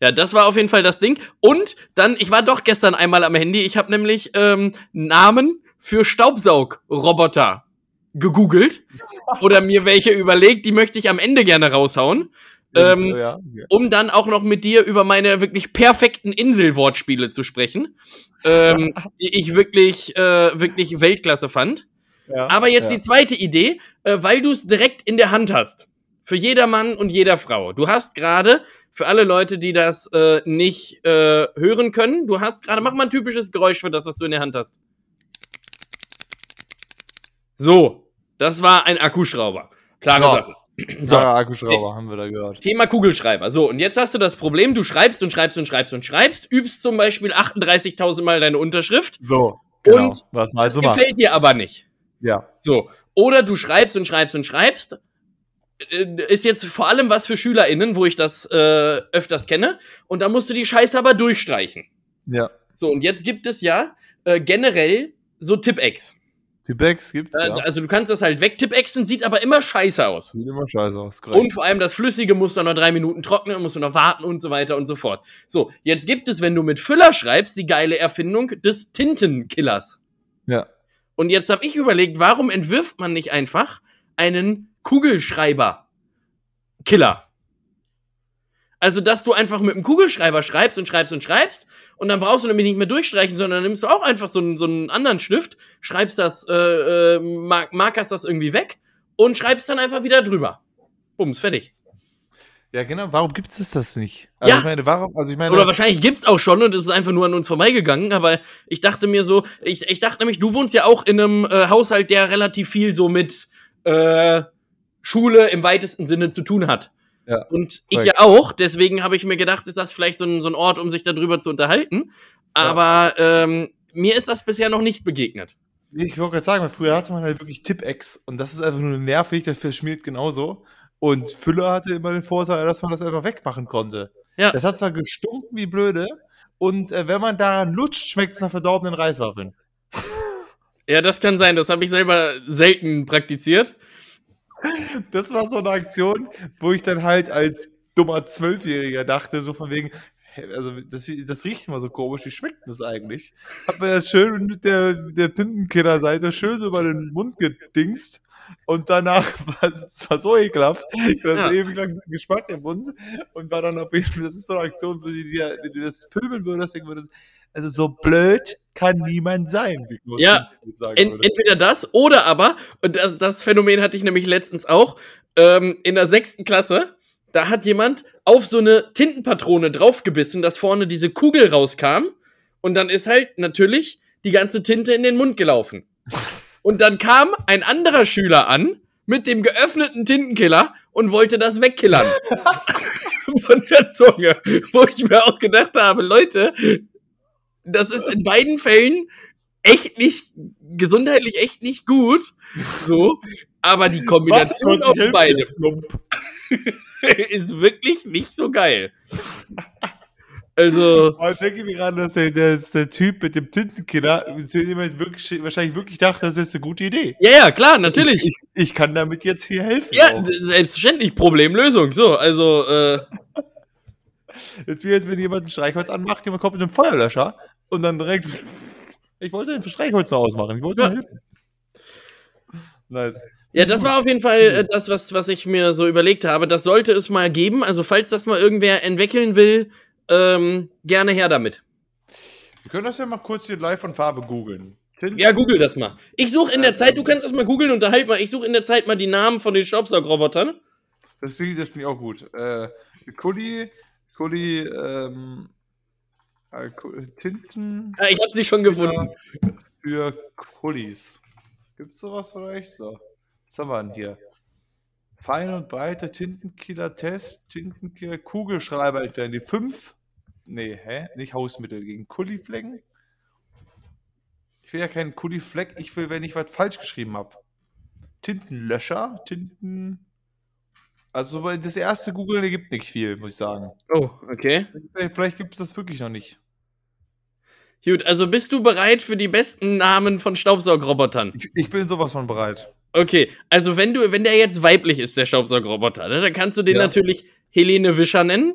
Ja, das war auf jeden Fall das Ding. Und dann, ich war doch gestern einmal am Handy. Ich habe nämlich ähm, Namen für Staubsaugroboter gegoogelt oder mir welche überlegt. Die möchte ich am Ende gerne raushauen. Ähm, ja. Ja. Um dann auch noch mit dir über meine wirklich perfekten Inselwortspiele zu sprechen, ähm, <laughs> die ich wirklich, äh, wirklich Weltklasse fand. Ja, Aber jetzt die zweite Idee, äh, weil du es direkt in der Hand hast. Für jeder Mann und jeder Frau. Du hast gerade, für alle Leute, die das äh, nicht äh, hören können, du hast gerade, mach mal ein typisches Geräusch für das, was du in der Hand hast. So, das war ein Akkuschrauber. Klare Sache.
So, Akkuschrauber haben wir da gehört.
Thema Kugelschreiber. So, und jetzt hast du das Problem, du schreibst und schreibst und schreibst und schreibst, übst zum Beispiel 38.000 Mal deine Unterschrift.
So, genau.
Und was meinst du gefällt dir aber nicht.
Ja.
So, oder du schreibst und schreibst und schreibst. Äh, ist jetzt vor allem was für SchülerInnen, wo ich das äh, öfters kenne. Und da musst du die Scheiße aber durchstreichen.
Ja.
So, und jetzt gibt es ja äh, generell so Tippex.
Tippex gibt's
äh,
ja.
Also du kannst das halt wegtippexen, sieht aber immer scheiße aus.
Sieht immer scheiße aus,
korrekt. Und vor allem das Flüssige muss dann noch drei Minuten trocknen, musst du noch warten und so weiter und so fort. So, jetzt gibt es, wenn du mit Füller schreibst, die geile Erfindung des Tintenkillers.
Ja.
Und jetzt habe ich überlegt, warum entwirft man nicht einfach einen Kugelschreiber-Killer? Also, dass du einfach mit einem Kugelschreiber schreibst und schreibst und schreibst und dann brauchst du nämlich nicht mehr durchstreichen, sondern dann nimmst du auch einfach so einen, so einen anderen Stift, schreibst das, äh, äh, mark markerst das irgendwie weg und schreibst dann einfach wieder drüber. Bums, fertig.
Ja, genau. Warum gibt es das nicht? Also
ja.
ich meine, warum? Also ich meine.
Oder wahrscheinlich gibt es auch schon und es ist einfach nur an uns vorbeigegangen. Aber ich dachte mir so, ich, ich dachte nämlich, du wohnst ja auch in einem äh, Haushalt, der relativ viel so mit äh, Schule im weitesten Sinne zu tun hat.
Ja,
und ich ja auch, deswegen habe ich mir gedacht, ist das vielleicht so ein, so ein Ort, um sich darüber zu unterhalten. Aber ja. ähm, mir ist das bisher noch nicht begegnet.
Ich wollte gerade sagen, früher hatte man halt wirklich Tippex und das ist einfach nur nervig, das verschmiert genauso. Und Füller hatte immer den Vorteil, dass man das einfach wegmachen konnte.
Ja.
Das hat zwar gestunken wie blöde und äh, wenn man daran lutscht, schmeckt es nach verdorbenen Reiswaffeln.
Ja, das kann sein. Das habe ich selber selten praktiziert.
Das war so eine Aktion, wo ich dann halt als dummer Zwölfjähriger dachte, so von wegen, also das, das riecht immer so komisch, wie schmeckt das eigentlich? Hab mir das schön mit der, der Tintenkiller-Seite schön so über den Mund gedingst und danach <laughs> war es war so ekelhaft. Ich hatte ja. ewig lang diesen Geschmack im Mund und war dann auf jeden Fall, das ist so eine Aktion, wo du das filmen würdest, denken würdest, also so blöd kann niemand sein.
Ja, ent, entweder das oder aber, und das, das Phänomen hatte ich nämlich letztens auch, ähm, in der sechsten Klasse, da hat jemand auf so eine Tintenpatrone draufgebissen, dass vorne diese Kugel rauskam. Und dann ist halt natürlich die ganze Tinte in den Mund gelaufen. Und dann kam ein anderer Schüler an mit dem geöffneten Tintenkiller und wollte das wegkillern. <laughs> Von der Zunge. Wo ich mir auch gedacht habe, Leute, das ist in beiden Fällen echt nicht, gesundheitlich echt nicht gut. So. Aber die Kombination aus beidem <laughs> ist wirklich nicht so geil. Also.
Ich denke mir gerade, dass der, der, der, Typ mit dem Tintenkiller wirklich, wahrscheinlich wirklich dachte, das ist eine gute Idee.
Ja, ja, klar, natürlich.
Ich, ich, ich kann damit jetzt hier helfen.
Ja, auch. selbstverständlich. Problemlösung. So, also, äh.
Jetzt wie jetzt, wenn jemand ein Streichholz anmacht, jemand kommt mit einem Feuerlöscher und dann direkt. Ich wollte den Streichholz noch ausmachen. Ich wollte ja. helfen.
Nice. Ja, das war auf jeden Fall äh, das, was, was ich mir so überlegt habe. Das sollte es mal geben. Also, falls das mal irgendwer entwickeln will, ähm, gerne her damit.
Wir können das ja mal kurz hier live von Farbe googeln.
Ja, google das mal. Ich suche in der Zeit, du kannst das mal googeln, unterhalt mal. Ich suche in der Zeit mal die Namen von den Staubsaugrobotern.
Das, das finde ich auch gut. Äh, Kuli, Kuli, ähm, äh, Tinten.
Ah, ich habe sie schon gefunden.
Für Kulis. Gibt's sowas vielleicht? So. Was haben wir denn hier? Fein und breite Tintenkiller-Test, Tintenkiller, Kugelschreiber entfernen. Die fünf. Nee, hä? Nicht Hausmittel gegen Kulliflecken? Ich will ja keinen Kullifleck, ich will, wenn ich was falsch geschrieben habe. Tintenlöscher, Tinten. Also das erste Google gibt nicht viel, muss ich sagen.
Oh, okay.
Vielleicht gibt es das wirklich noch nicht.
Gut, also bist du bereit für die besten Namen von Staubsaugrobotern?
Ich, ich bin sowas von bereit.
Okay, also wenn du, wenn der jetzt weiblich ist, der Staubsaugerroboter, ne, dann kannst du den ja. natürlich Helene Wischer nennen.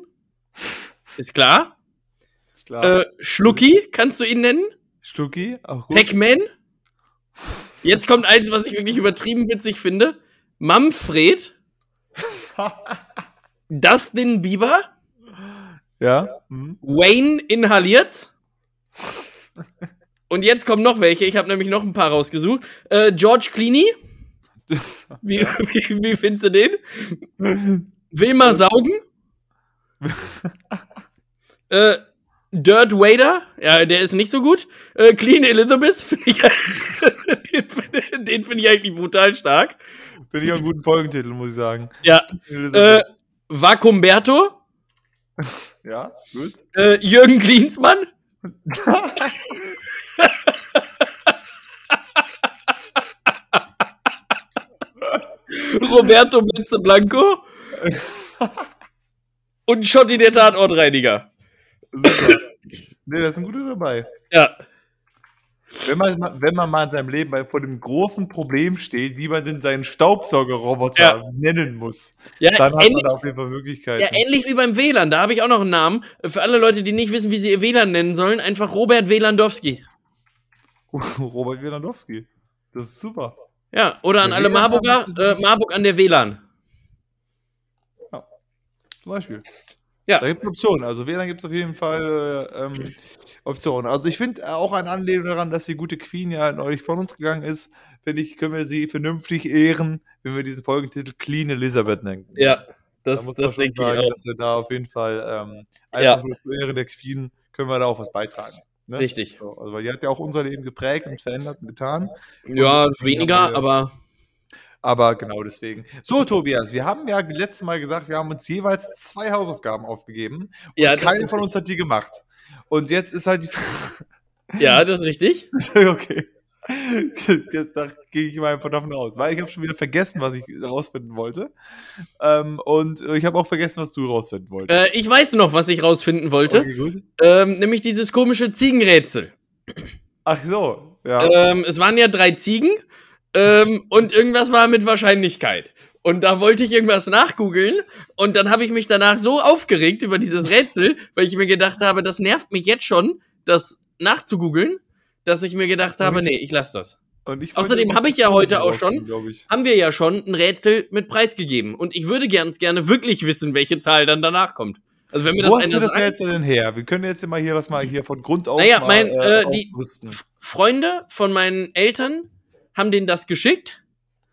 Ist klar. Ist klar. Äh, Schlucki kannst du ihn nennen.
Schlucki,
auch gut. Pac-Man. Jetzt kommt eins, was ich wirklich übertrieben witzig finde. Manfred. <laughs> Dustin Bieber.
Ja.
Mhm. Wayne inhaliert. Und jetzt kommen noch welche. Ich habe nämlich noch ein paar rausgesucht. Äh, George Clooney. <laughs> Wie, wie, wie findest du den? Wilma Saugen? <laughs> äh, Dirt Wader, ja, der ist nicht so gut. Äh, Clean Elizabeth, find ich, <laughs> den, den finde ich eigentlich brutal stark.
Finde ich auch einen guten Folgentitel, muss ich sagen.
Ja. Äh, Vakumberto.
ja, gut.
Äh, Jürgen Klinsmann. <laughs> Roberto Benze Blanco. Und Schotti der Tatortreiniger.
Super. Nee, das sind gute dabei.
Ja.
Wenn man, wenn man mal in seinem Leben vor dem großen Problem steht, wie man denn seinen Staubsaugerroboter ja. nennen muss,
ja,
dann hat
ähnlich,
man da auf jeden Fall Möglichkeiten.
Ja, ähnlich wie beim WLAN, da habe ich auch noch einen Namen. Für alle Leute, die nicht wissen, wie sie ihr WLAN nennen sollen, einfach Robert Wlandowski. <laughs>
Robert Wlandowski. Das ist super.
Ja, oder an alle Marburger, äh, Marburg an der WLAN.
Ja, zum Beispiel. Ja. Da gibt es Optionen. Also WLAN gibt es auf jeden Fall äh, ähm, Optionen. Also ich finde auch ein Anlehnung daran, dass die gute Queen ja neulich von uns gegangen ist, finde ich, können wir sie vernünftig ehren, wenn wir diesen Folgentitel Clean Elizabeth nennen.
Ja,
das, da muss das man schon sagen, dass wir da auf jeden Fall ähm, einfach ja. zur Ehre der Queen können wir da auch was beitragen.
Ne? Richtig.
So, also, weil die hat ja auch unser Leben geprägt und verändert und getan.
Ja, und weniger, aber.
Aber genau deswegen. So, Tobias, wir haben ja letztes Mal gesagt, wir haben uns jeweils zwei Hausaufgaben aufgegeben. Und ja, keine von uns hat die gemacht. Und jetzt ist halt die.
ja, das ist richtig. <laughs>
okay. Jetzt gehe ich mal einfach davon aus, weil ich habe schon wieder vergessen, was ich rausfinden wollte. Ähm, und ich habe auch vergessen, was du rausfinden wolltest.
Äh, ich weiß noch, was ich rausfinden wollte. Okay. Ähm, nämlich dieses komische Ziegenrätsel.
Ach so, ja.
Ähm, es waren ja drei Ziegen ähm, und irgendwas war mit Wahrscheinlichkeit. Und da wollte ich irgendwas nachgoogeln und dann habe ich mich danach so aufgeregt über dieses Rätsel, weil ich mir gedacht habe, das nervt mich jetzt schon, das nachzugoogeln dass ich mir gedacht habe, nee, ich lasse das. Außerdem habe ich ja heute auch schon, haben wir ja schon ein Rätsel mit Preis gegeben. Und ich würde ganz gerne wirklich wissen, welche Zahl dann danach kommt.
Also wenn mir das Wo hast du das Rätsel denn her? Wir können jetzt immer hier das mal hier von Grund auf
naja, mein, äh, äh, die Freunde von meinen Eltern haben denen das geschickt.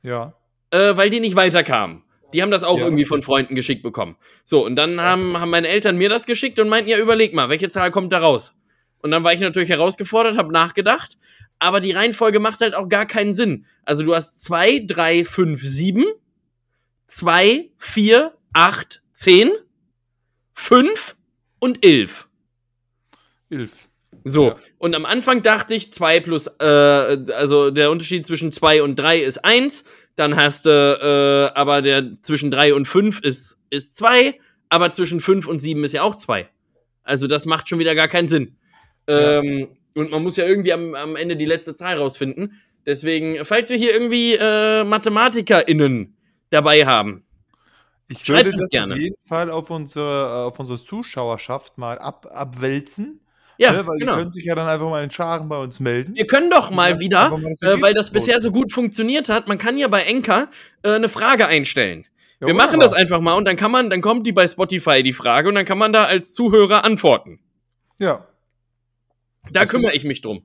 Ja.
Äh, weil die nicht weiterkamen. Die haben das auch ja, irgendwie von Freunden geschickt bekommen. So, und dann haben, haben meine Eltern mir das geschickt und meinten, ja, überleg mal, welche Zahl kommt da raus? Und dann war ich natürlich herausgefordert, habe nachgedacht. Aber die Reihenfolge macht halt auch gar keinen Sinn. Also du hast zwei, drei, fünf, sieben, zwei, vier, acht, zehn, fünf und elf.
Elf.
So, ja. und am Anfang dachte ich, zwei plus, äh, also der Unterschied zwischen zwei und drei ist eins. Dann hast du, äh, aber der zwischen drei und fünf ist, ist zwei. Aber zwischen fünf und sieben ist ja auch zwei. Also das macht schon wieder gar keinen Sinn. Ähm, und man muss ja irgendwie am, am Ende die letzte Zahl rausfinden. Deswegen, falls wir hier irgendwie äh, MathematikerInnen dabei haben,
ich würde das gerne. auf jeden Fall auf unsere, auf unsere Zuschauerschaft mal ab, abwälzen.
Ja, ne,
weil
genau.
die können sich ja dann einfach mal in Scharen bei uns melden.
Wir können doch mal wieder, mal äh, weil das bisher so gut funktioniert hat, man kann ja bei Enka äh, eine Frage einstellen. Ja, wir machen das einfach mal und dann kann man, dann kommt die bei Spotify die Frage und dann kann man da als Zuhörer antworten.
Ja,
da das kümmere ich mich drum.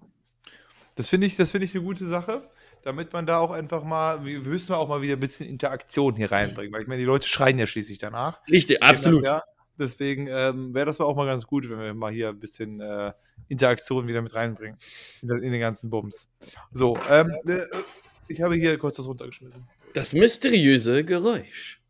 Das finde ich, das ich eine gute Sache, damit man da auch einfach mal, wir müssen auch mal wieder ein bisschen Interaktion hier reinbringen, weil ich meine, die Leute schreien ja schließlich danach.
Richtig, absolut.
Ja. Deswegen ähm, wäre das auch mal ganz gut, wenn wir mal hier ein bisschen äh, Interaktion wieder mit reinbringen in, in, den ganzen Bums. So, ähm, äh, ich habe hier kurz das runtergeschmissen.
Das mysteriöse Geräusch.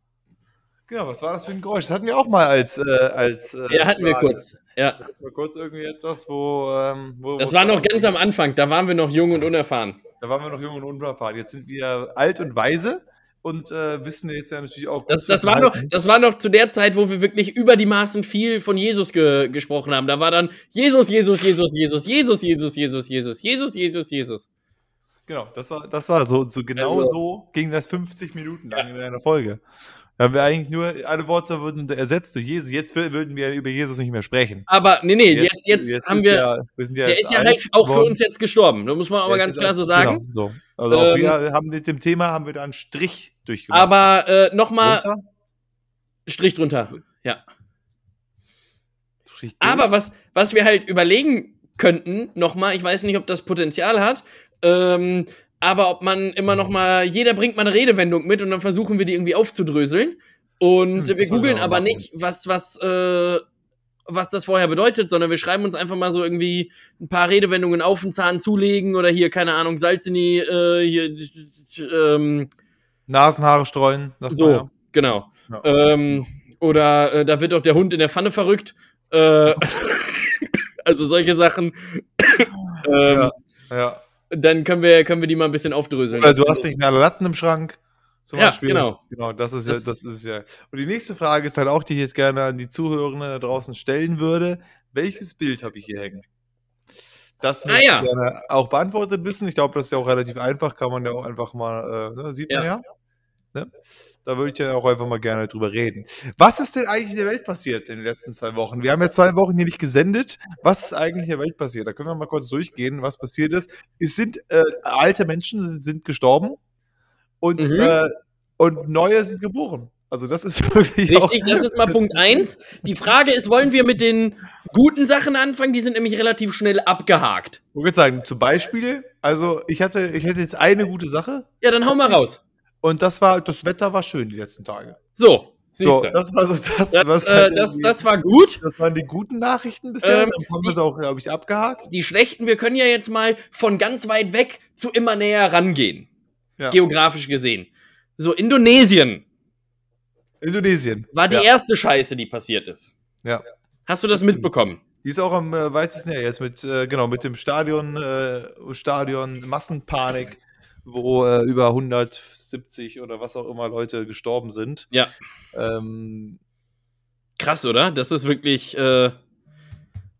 Genau, was war das für ein Geräusch? Das hatten wir auch mal als. Äh, als
äh, ja, hatten Frage. wir kurz. Ja.
Mal kurz irgendwie etwas, wo. Ähm, wo
das war noch ganz am Anfang, da waren wir noch jung und unerfahren.
Da waren wir noch jung und unerfahren. Jetzt sind wir alt und weise und äh, wissen jetzt ja natürlich auch.
Das, das, war noch, das war noch zu der Zeit, wo wir wirklich über die Maßen viel von Jesus ge gesprochen haben. Da war dann Jesus, Jesus, Jesus, Jesus, Jesus, Jesus, Jesus, Jesus, Jesus, Jesus, Jesus.
Genau, das war, das war so, so genau also, so ging das 50 Minuten lang ja. in einer Folge. Da haben wir eigentlich nur, alle Worte wurden ersetzt durch Jesus. Jetzt würden wir über Jesus nicht mehr sprechen.
Aber nee, nee, jetzt, jetzt, jetzt haben wir, ja, wir ja der ist ja halt auch für uns jetzt gestorben. Da muss man aber ganz klar so sagen. Genau,
so. Also auch ähm, wir haben mit dem Thema haben wir da einen Strich durchgemacht.
Aber äh, nochmal Strich drunter, ja. Strich aber was, was wir halt überlegen könnten, nochmal, ich weiß nicht, ob das Potenzial hat, ähm, aber ob man immer noch mal, jeder bringt mal eine Redewendung mit und dann versuchen wir die irgendwie aufzudröseln. Und hm, wir googeln aber machen. nicht, was, was, äh, was das vorher bedeutet, sondern wir schreiben uns einfach mal so irgendwie ein paar Redewendungen auf den Zahn zulegen oder hier, keine Ahnung, Salz in die, äh, hier, ähm,
Nasenhaare streuen.
So, ja. genau. Ja. Ähm, oder äh, da wird auch der Hund in der Pfanne verrückt. Äh, <laughs> also solche Sachen. ähm, ja, ja. Dann können wir, können wir die mal ein bisschen aufdröseln.
Oder du hast nicht mehr Latten im Schrank.
Zum ja, Beispiel. genau.
Genau, das ist das ja, das ist ja. Und die nächste Frage ist halt auch, die ich jetzt gerne an die Zuhörerinnen da draußen stellen würde. Welches Bild habe ich hier hängen? Das möchte ah, ja. ich gerne auch beantwortet wissen. Ich glaube, das ist ja auch relativ einfach, kann man ja auch einfach mal, äh, ne, sieht man ja. Ne? Da würde ich ja auch einfach mal gerne drüber reden. Was ist denn eigentlich in der Welt passiert in den letzten zwei Wochen? Wir haben ja zwei Wochen hier nicht gesendet. Was ist eigentlich in der Welt passiert? Da können wir mal kurz durchgehen, was passiert ist. Es sind äh, alte Menschen sind, sind gestorben und, mhm. äh, und neue sind geboren. Also das ist <laughs> wirklich
Richtig, das ist mal Punkt <laughs> eins. Die Frage ist, wollen wir mit den guten Sachen anfangen? Die sind nämlich relativ schnell abgehakt.
Ich würde sagen, zum Beispiel, also ich hatte, ich hätte jetzt eine gute Sache.
Ja, dann hau mal raus.
Und das war, das Wetter war schön die letzten Tage.
So,
so, das war so das,
das, was halt äh, das, das war gut.
Das waren die guten Nachrichten bisher. Ähm, das haben wir es auch, glaube ich, abgehakt.
Die schlechten, wir können ja jetzt mal von ganz weit weg zu immer näher rangehen. Ja. Geografisch gesehen. So, Indonesien
Indonesien.
War die ja. erste Scheiße, die passiert ist.
Ja.
Hast du das mitbekommen?
Die ist auch am äh, weitesten her jetzt mit, äh, genau, mit dem Stadion, äh, Stadion Massenpanik, wo äh, über 170 oder was auch immer Leute gestorben sind.
Ja. Ähm, Krass, oder? Das ist wirklich. Äh,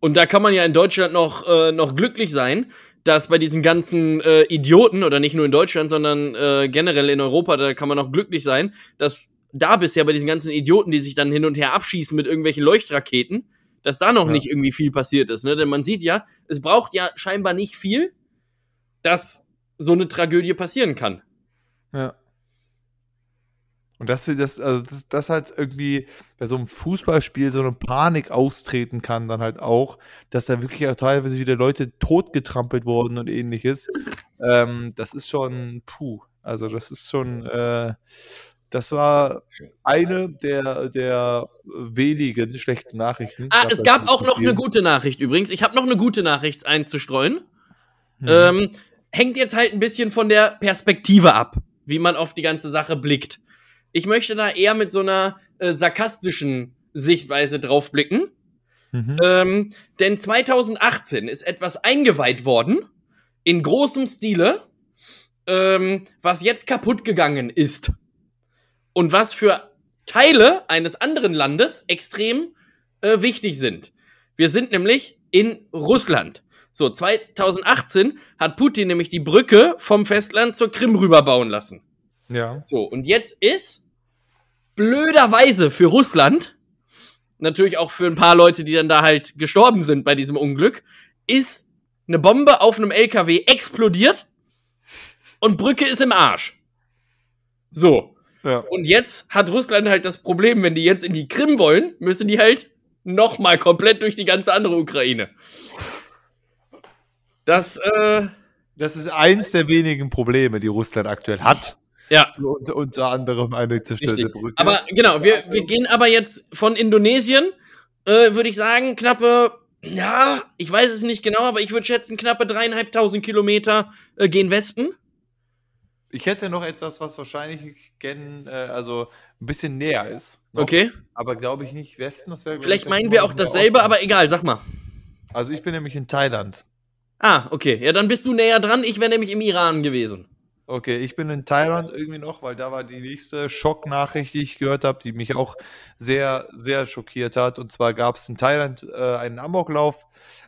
und da kann man ja in Deutschland noch, äh, noch glücklich sein, dass bei diesen ganzen äh, Idioten, oder nicht nur in Deutschland, sondern äh, generell in Europa, da kann man noch glücklich sein, dass da bisher bei diesen ganzen Idioten, die sich dann hin und her abschießen mit irgendwelchen Leuchtraketen, dass da noch ja. nicht irgendwie viel passiert ist. Ne? Denn man sieht ja, es braucht ja scheinbar nicht viel, dass so eine Tragödie passieren kann.
Ja. Und dass wir das, also das, das halt irgendwie bei so einem Fußballspiel so eine Panik austreten kann, dann halt auch, dass da wirklich auch teilweise wieder Leute totgetrampelt wurden und ähnliches. Ähm, das ist schon, puh, also das ist schon, äh, das war eine der, der wenigen schlechten Nachrichten.
Ah, es gab auch noch eine gute Nachricht übrigens. Ich habe noch eine gute Nachricht einzustreuen. Hm. Ähm, hängt jetzt halt ein bisschen von der Perspektive ab, wie man auf die ganze Sache blickt. Ich möchte da eher mit so einer äh, sarkastischen Sichtweise drauf blicken. Mhm. Ähm, denn 2018 ist etwas eingeweiht worden, in großem Stile, ähm, was jetzt kaputt gegangen ist und was für Teile eines anderen Landes extrem äh, wichtig sind. Wir sind nämlich in Russland. So, 2018 hat Putin nämlich die Brücke vom Festland zur Krim rüberbauen lassen.
Ja.
So, und jetzt ist blöderweise für Russland, natürlich auch für ein paar Leute, die dann da halt gestorben sind bei diesem Unglück, ist eine Bombe auf einem LKW explodiert und Brücke ist im Arsch. So. Ja. Und jetzt hat Russland halt das Problem, wenn die jetzt in die Krim wollen, müssen die halt nochmal komplett durch die ganze andere Ukraine. Das, äh,
Das ist eins der wenigen Probleme, die Russland aktuell hat.
Ja.
Unter, unter anderem eine zerstörte Richtig. Brücke.
Aber genau, wir, wir gehen aber jetzt von Indonesien, äh, würde ich sagen, knappe, ja, ich weiß es nicht genau, aber ich würde schätzen, knappe dreieinhalbtausend Kilometer äh, gehen Westen.
Ich hätte noch etwas, was wahrscheinlich gen, äh, also ein bisschen näher ist.
Noch, okay.
Aber glaube ich nicht Westen. Das
wäre. Vielleicht meinen wir auch dasselbe, aber egal, sag mal.
Also ich bin nämlich in Thailand.
Ah, okay. Ja, dann bist du näher dran. Ich wäre nämlich im Iran gewesen.
Okay, ich bin in Thailand irgendwie noch, weil da war die nächste Schocknachricht, die ich gehört habe, die mich auch sehr, sehr schockiert hat. Und zwar gab es in Thailand äh, einen Amoklauf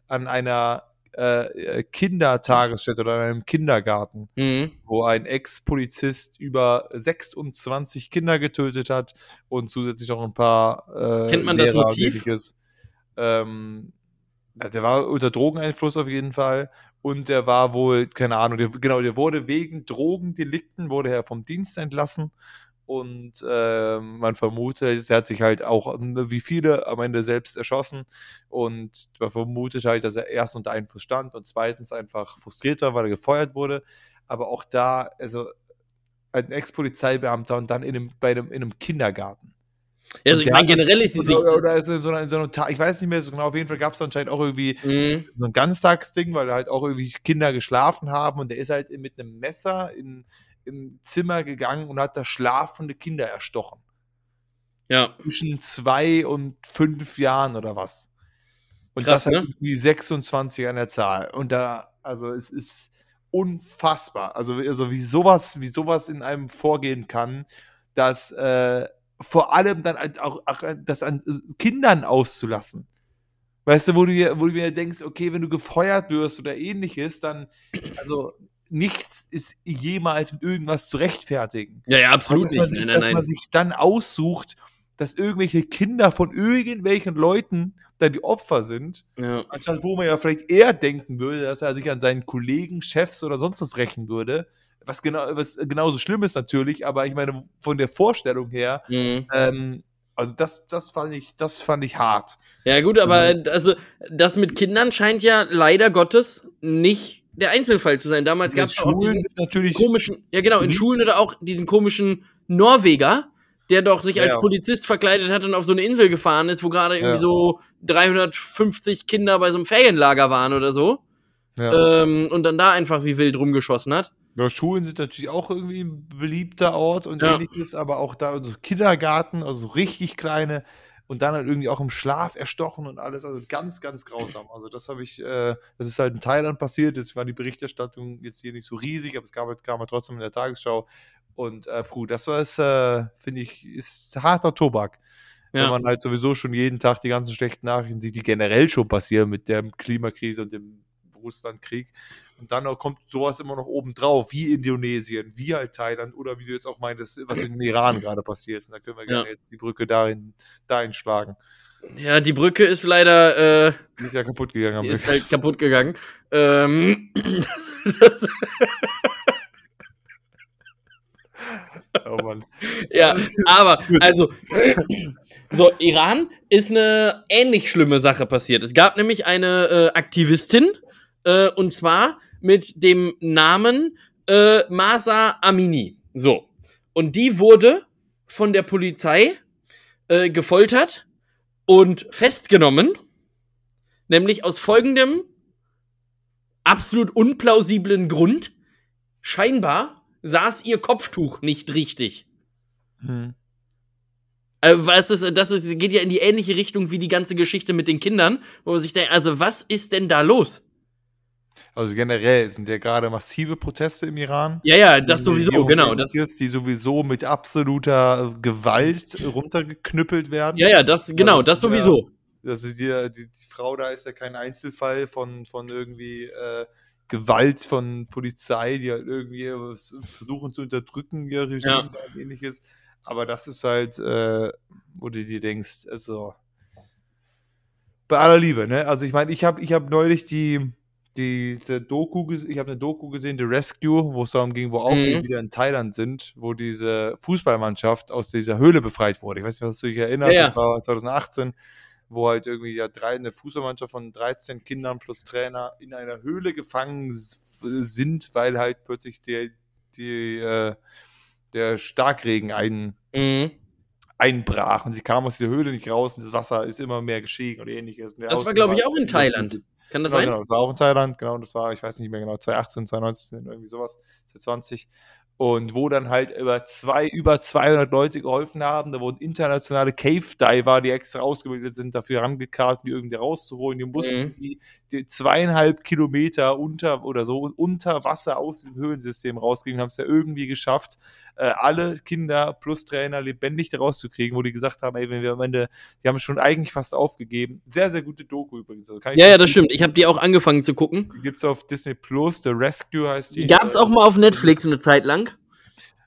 an einer äh, Kindertagesstätte oder in einem Kindergarten, mhm. wo ein Ex-Polizist über 26 Kinder getötet hat und zusätzlich noch ein paar
äh, Kennt man Lehrer das Motiv?
Ähm, der war unter Drogeneinfluss auf jeden Fall und der war wohl, keine Ahnung, der, genau, der wurde wegen Drogendelikten, wurde er vom Dienst entlassen und äh, man vermutet, er hat sich halt auch ne, wie viele am Ende selbst erschossen und man vermutet halt, dass er erst unter Einfluss stand und zweitens einfach frustriert war, weil er gefeuert wurde. Aber auch da, also ein Ex-Polizeibeamter und dann in einem, bei einem, in einem Kindergarten.
Ja, also ich meine, generell ist die
Sicht. Oder, oder ist so eine, so eine, ich weiß nicht mehr so genau, auf jeden Fall gab es anscheinend auch irgendwie mhm. so ein Ganztagsding, weil da halt auch irgendwie Kinder geschlafen haben und der ist halt mit einem Messer in, im Zimmer gegangen und hat da schlafende Kinder erstochen.
Ja.
Zwischen zwei und fünf Jahren oder was. Und Krass, das halt ne? irgendwie 26 an der Zahl. Und da, also es ist unfassbar. Also, also wie sowas, wie sowas in einem vorgehen kann, dass äh, vor allem dann halt auch, auch das an Kindern auszulassen. Weißt du, wo du, wo du mir denkst, okay, wenn du gefeuert wirst oder ähnliches, dann, also nichts ist jemals mit irgendwas zu rechtfertigen.
Ja, ja, absolut
nicht. Sich, nein, nein, dass man sich dann aussucht, dass irgendwelche Kinder von irgendwelchen Leuten da die Opfer sind,
ja.
anstatt wo man ja vielleicht eher denken würde, dass er sich an seinen Kollegen, Chefs oder sonst was rächen würde. Was, genau, was genauso schlimm ist natürlich, aber ich meine, von der Vorstellung her, mhm. ähm, also das, das fand ich, das fand ich hart.
Ja, gut, aber also, also das mit Kindern scheint ja leider Gottes nicht der Einzelfall zu sein. Damals gab es auch diesen
natürlich
komischen, ja genau, in Schulen oder auch diesen komischen Norweger, der doch sich als ja. Polizist verkleidet hat und auf so eine Insel gefahren ist, wo gerade irgendwie ja. so 350 Kinder bei so einem Ferienlager waren oder so. Ja. Ähm, und dann da einfach wie wild rumgeschossen hat.
Ja, Schulen sind natürlich auch irgendwie ein beliebter Ort und ähnliches, aber auch da so Kindergarten, also richtig kleine und dann halt irgendwie auch im Schlaf erstochen und alles, also ganz, ganz grausam. Also das habe ich, äh, das ist halt in Thailand passiert, das war die Berichterstattung jetzt hier nicht so riesig, aber es gab, halt, kam halt trotzdem in der Tagesschau und äh, puh, das war es, äh, finde ich, ist harter Tobak. Ja. Wenn man halt sowieso schon jeden Tag die ganzen schlechten Nachrichten sieht, die generell schon passieren mit der Klimakrise und dem Russlandkrieg. Und dann kommt sowas immer noch oben drauf, wie Indonesien, wie halt Thailand oder wie du jetzt auch meintest, was in Iran gerade passiert. Und da können wir gerne jetzt die Brücke dahin, dahin schlagen.
Ja, die Brücke ist leider. Äh,
die ist ja kaputt gegangen.
Die ist halt <laughs> kaputt gegangen. Ähm, <clears throat> das, das Oh Mann. <laughs> Ja, aber, <laughs> also, so, Iran ist eine ähnlich schlimme Sache passiert. Es gab nämlich eine äh, Aktivistin, äh, und zwar mit dem Namen äh, Masa Amini. So. Und die wurde von der Polizei äh, gefoltert und festgenommen. Nämlich aus folgendem absolut unplausiblen Grund. Scheinbar saß ihr Kopftuch nicht richtig. Hm. Also, weißt du, das ist, geht ja in die ähnliche Richtung wie die ganze Geschichte mit den Kindern, wo man sich denkt, also was ist denn da los?
Also generell sind ja gerade massive Proteste im Iran.
Ja, ja, das sowieso, genau. Das
die sowieso mit absoluter Gewalt runtergeknüppelt werden.
Ja, ja, das, genau, das, das sowieso.
Ja, also die, die, die, Frau da ist ja kein Einzelfall von, von irgendwie äh, Gewalt von Polizei, die halt irgendwie versuchen zu unterdrücken, ihr Regime ja. und ähnliches. Aber das ist halt, äh, wo du dir denkst, also bei aller Liebe, ne? Also ich meine, ich habe ich hab neulich die, diese Doku, ich habe eine Doku gesehen, The Rescue, wo es darum ging, wo auch mhm. wieder in Thailand sind, wo diese Fußballmannschaft aus dieser Höhle befreit wurde. Ich weiß nicht, was du dich erinnerst, ja, ja. das war 2018 wo halt irgendwie ja drei, eine Fußballmannschaft von 13 Kindern plus Trainer in einer Höhle gefangen sind, weil halt plötzlich der, die, äh, der Starkregen ein, mhm. einbrach und sie kamen aus der Höhle nicht raus und das Wasser ist immer mehr gestiegen oder ähnliches.
Das war, glaube ich, auch in Thailand. Kann das
genau,
sein?
Genau, das war auch in Thailand, genau, das war, ich weiß nicht mehr genau, 2018, 2019, irgendwie sowas, 2020 und wo dann halt über, zwei, über 200 Leute geholfen haben. Da wurden internationale Cave-Diver, die extra ausgebildet sind, dafür herangekarrt, die irgendwie rauszuholen. Die mussten mhm. die, die, zweieinhalb Kilometer unter oder so unter Wasser aus diesem Höhlensystem rausgehen, haben es ja irgendwie geschafft, äh, alle Kinder plus Trainer lebendig da rauszukriegen, wo die gesagt haben, ey, wenn wir am Ende, die haben schon eigentlich fast aufgegeben. Sehr, sehr gute Doku übrigens.
Also ja, ja, das stimmt. Ich habe die auch angefangen zu gucken.
Die gibt es auf Disney Plus, The Rescue heißt die.
Die gab es auch mal auf Netflix eine Zeit lang.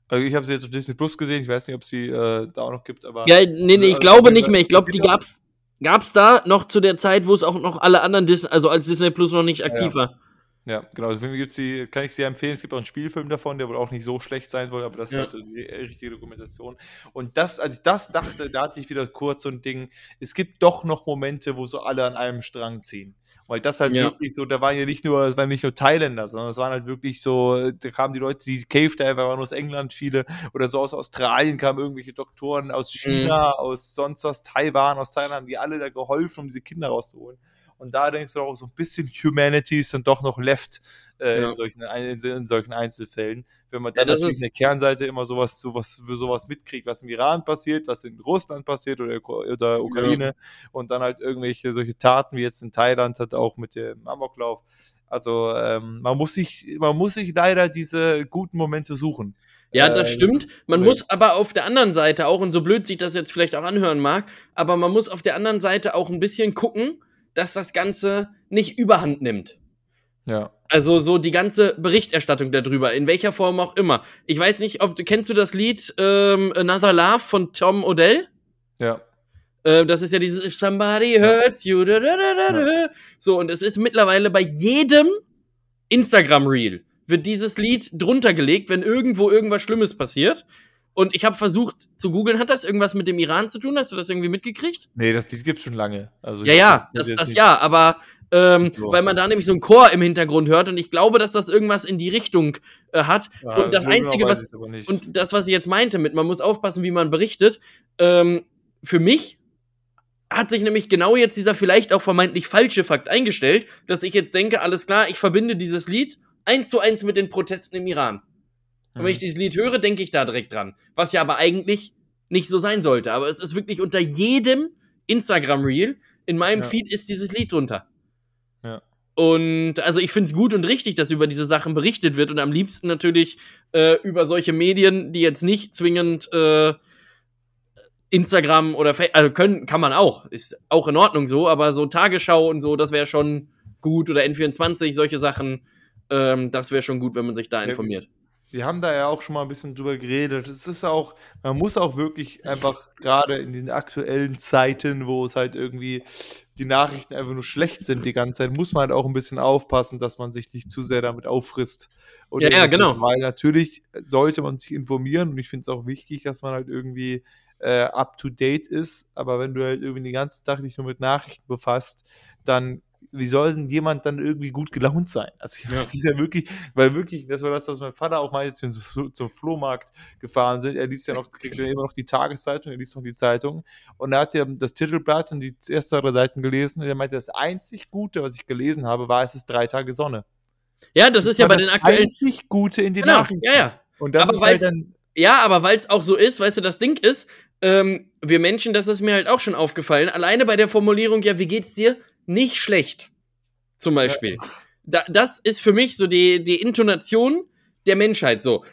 Also ich habe sie jetzt auf Disney Plus gesehen, ich weiß nicht, ob sie äh, da auch noch gibt, aber.
Ja, nee, nee, ich also, glaube nicht mehr. Ich glaube, die gab's, gab's da noch zu der Zeit, wo es auch noch alle anderen Disney, also als Disney Plus noch nicht aktiv ja. war.
Ja, genau. Deswegen gibt's die, kann ich sehr empfehlen. Es gibt auch einen Spielfilm davon, der wohl auch nicht so schlecht sein soll, aber das ja. ist halt die richtige Dokumentation. Und das, als ich das dachte, da hatte ich wieder kurz so ein Ding. Es gibt doch noch Momente, wo so alle an einem Strang ziehen. Weil das halt ja. wirklich so, da waren ja nicht nur, es waren nicht nur Thailänder, sondern es waren halt wirklich so, da kamen die Leute, die Cave Diver waren aus England viele oder so aus Australien kamen irgendwelche Doktoren aus China, mhm. aus sonst was, Taiwan, aus Thailand, die alle da geholfen, um diese Kinder rauszuholen. Und da denkst du auch so ein bisschen Humanity ist dann doch noch left äh, ja. in, solchen, in, in, solchen Einzelfällen. Wenn man dann ja, natürlich in der Kernseite immer sowas, sowas, für sowas mitkriegt, was im Iran passiert, was in Russland passiert oder, oder Ukraine ja. und dann halt irgendwelche solche Taten wie jetzt in Thailand hat auch mit dem Amoklauf. Also ähm, man muss sich, man muss sich leider diese guten Momente suchen.
Ja, das äh, stimmt. Man muss aber auf der anderen Seite auch, und so blöd sich das jetzt vielleicht auch anhören mag, aber man muss auf der anderen Seite auch ein bisschen gucken, dass das Ganze nicht überhand nimmt.
Ja.
Also so die ganze Berichterstattung darüber, in welcher Form auch immer. Ich weiß nicht, ob kennst du das Lied ähm, Another Love von Tom Odell?
Ja.
Äh, das ist ja dieses If somebody hurts you. Da, da, da, ja. So, und es ist mittlerweile bei jedem Instagram-Reel wird dieses Lied drunter gelegt, wenn irgendwo irgendwas Schlimmes passiert. Und ich habe versucht zu googeln, hat das irgendwas mit dem Iran zu tun? Hast du das irgendwie mitgekriegt?
Nee, das Lied gibt's schon lange. Also
ja, ja, das, das, das ja, aber ähm, so. weil man da nämlich so einen Chor im Hintergrund hört und ich glaube, dass das irgendwas in die Richtung äh, hat. Ja, und das so genau Einzige, was und das, was ich jetzt meinte mit, man muss aufpassen, wie man berichtet, ähm, für mich hat sich nämlich genau jetzt dieser vielleicht auch vermeintlich falsche Fakt eingestellt, dass ich jetzt denke, alles klar, ich verbinde dieses Lied eins zu eins mit den Protesten im Iran. Und wenn mhm. ich dieses Lied höre, denke ich da direkt dran. Was ja aber eigentlich nicht so sein sollte. Aber es ist wirklich unter jedem Instagram-Reel in meinem ja. Feed ist dieses Lied drunter.
Ja.
Und also ich finde es gut und richtig, dass über diese Sachen berichtet wird und am liebsten natürlich äh, über solche Medien, die jetzt nicht zwingend äh, Instagram oder Facebook, also können, kann man auch, ist auch in Ordnung so, aber so Tagesschau und so, das wäre schon gut oder N24, solche Sachen, ähm, das wäre schon gut, wenn man sich da informiert.
Wir haben da ja auch schon mal ein bisschen drüber geredet. Es ist auch, man muss auch wirklich einfach gerade in den aktuellen Zeiten, wo es halt irgendwie die Nachrichten einfach nur schlecht sind die ganze Zeit, muss man halt auch ein bisschen aufpassen, dass man sich nicht zu sehr damit auffrisst.
Und ja, ja, genau.
Weil natürlich sollte man sich informieren und ich finde es auch wichtig, dass man halt irgendwie äh, up to date ist. Aber wenn du halt irgendwie den ganzen Tag dich nur mit Nachrichten befasst, dann wie soll denn jemand dann irgendwie gut gelaunt sein? Also ja. das ist ja wirklich, weil wirklich, das war das, was mein Vater auch meinte, als wir zum Flohmarkt gefahren sind. Er liest ja noch, <laughs> kriegt ja immer noch die Tageszeitung, er liest noch die Zeitung und er hat ja das Titelblatt und die ersten drei Seiten gelesen und er meinte, das einzig Gute, was ich gelesen habe, war, es ist drei Tage Sonne.
Ja, das, das ist ja bei den aktuellen.
Das einzig Gute in den genau, Nachrichten.
Ja, ja.
Und das
Aber
ist halt dann.
Ja, aber weil es auch so ist, weißt du, das Ding ist, ähm, wir Menschen, das ist mir halt auch schon aufgefallen, alleine bei der Formulierung, ja, wie geht's dir? Nicht schlecht zum Beispiel. Ja. Da, das ist für mich so die, die Intonation der Menschheit so.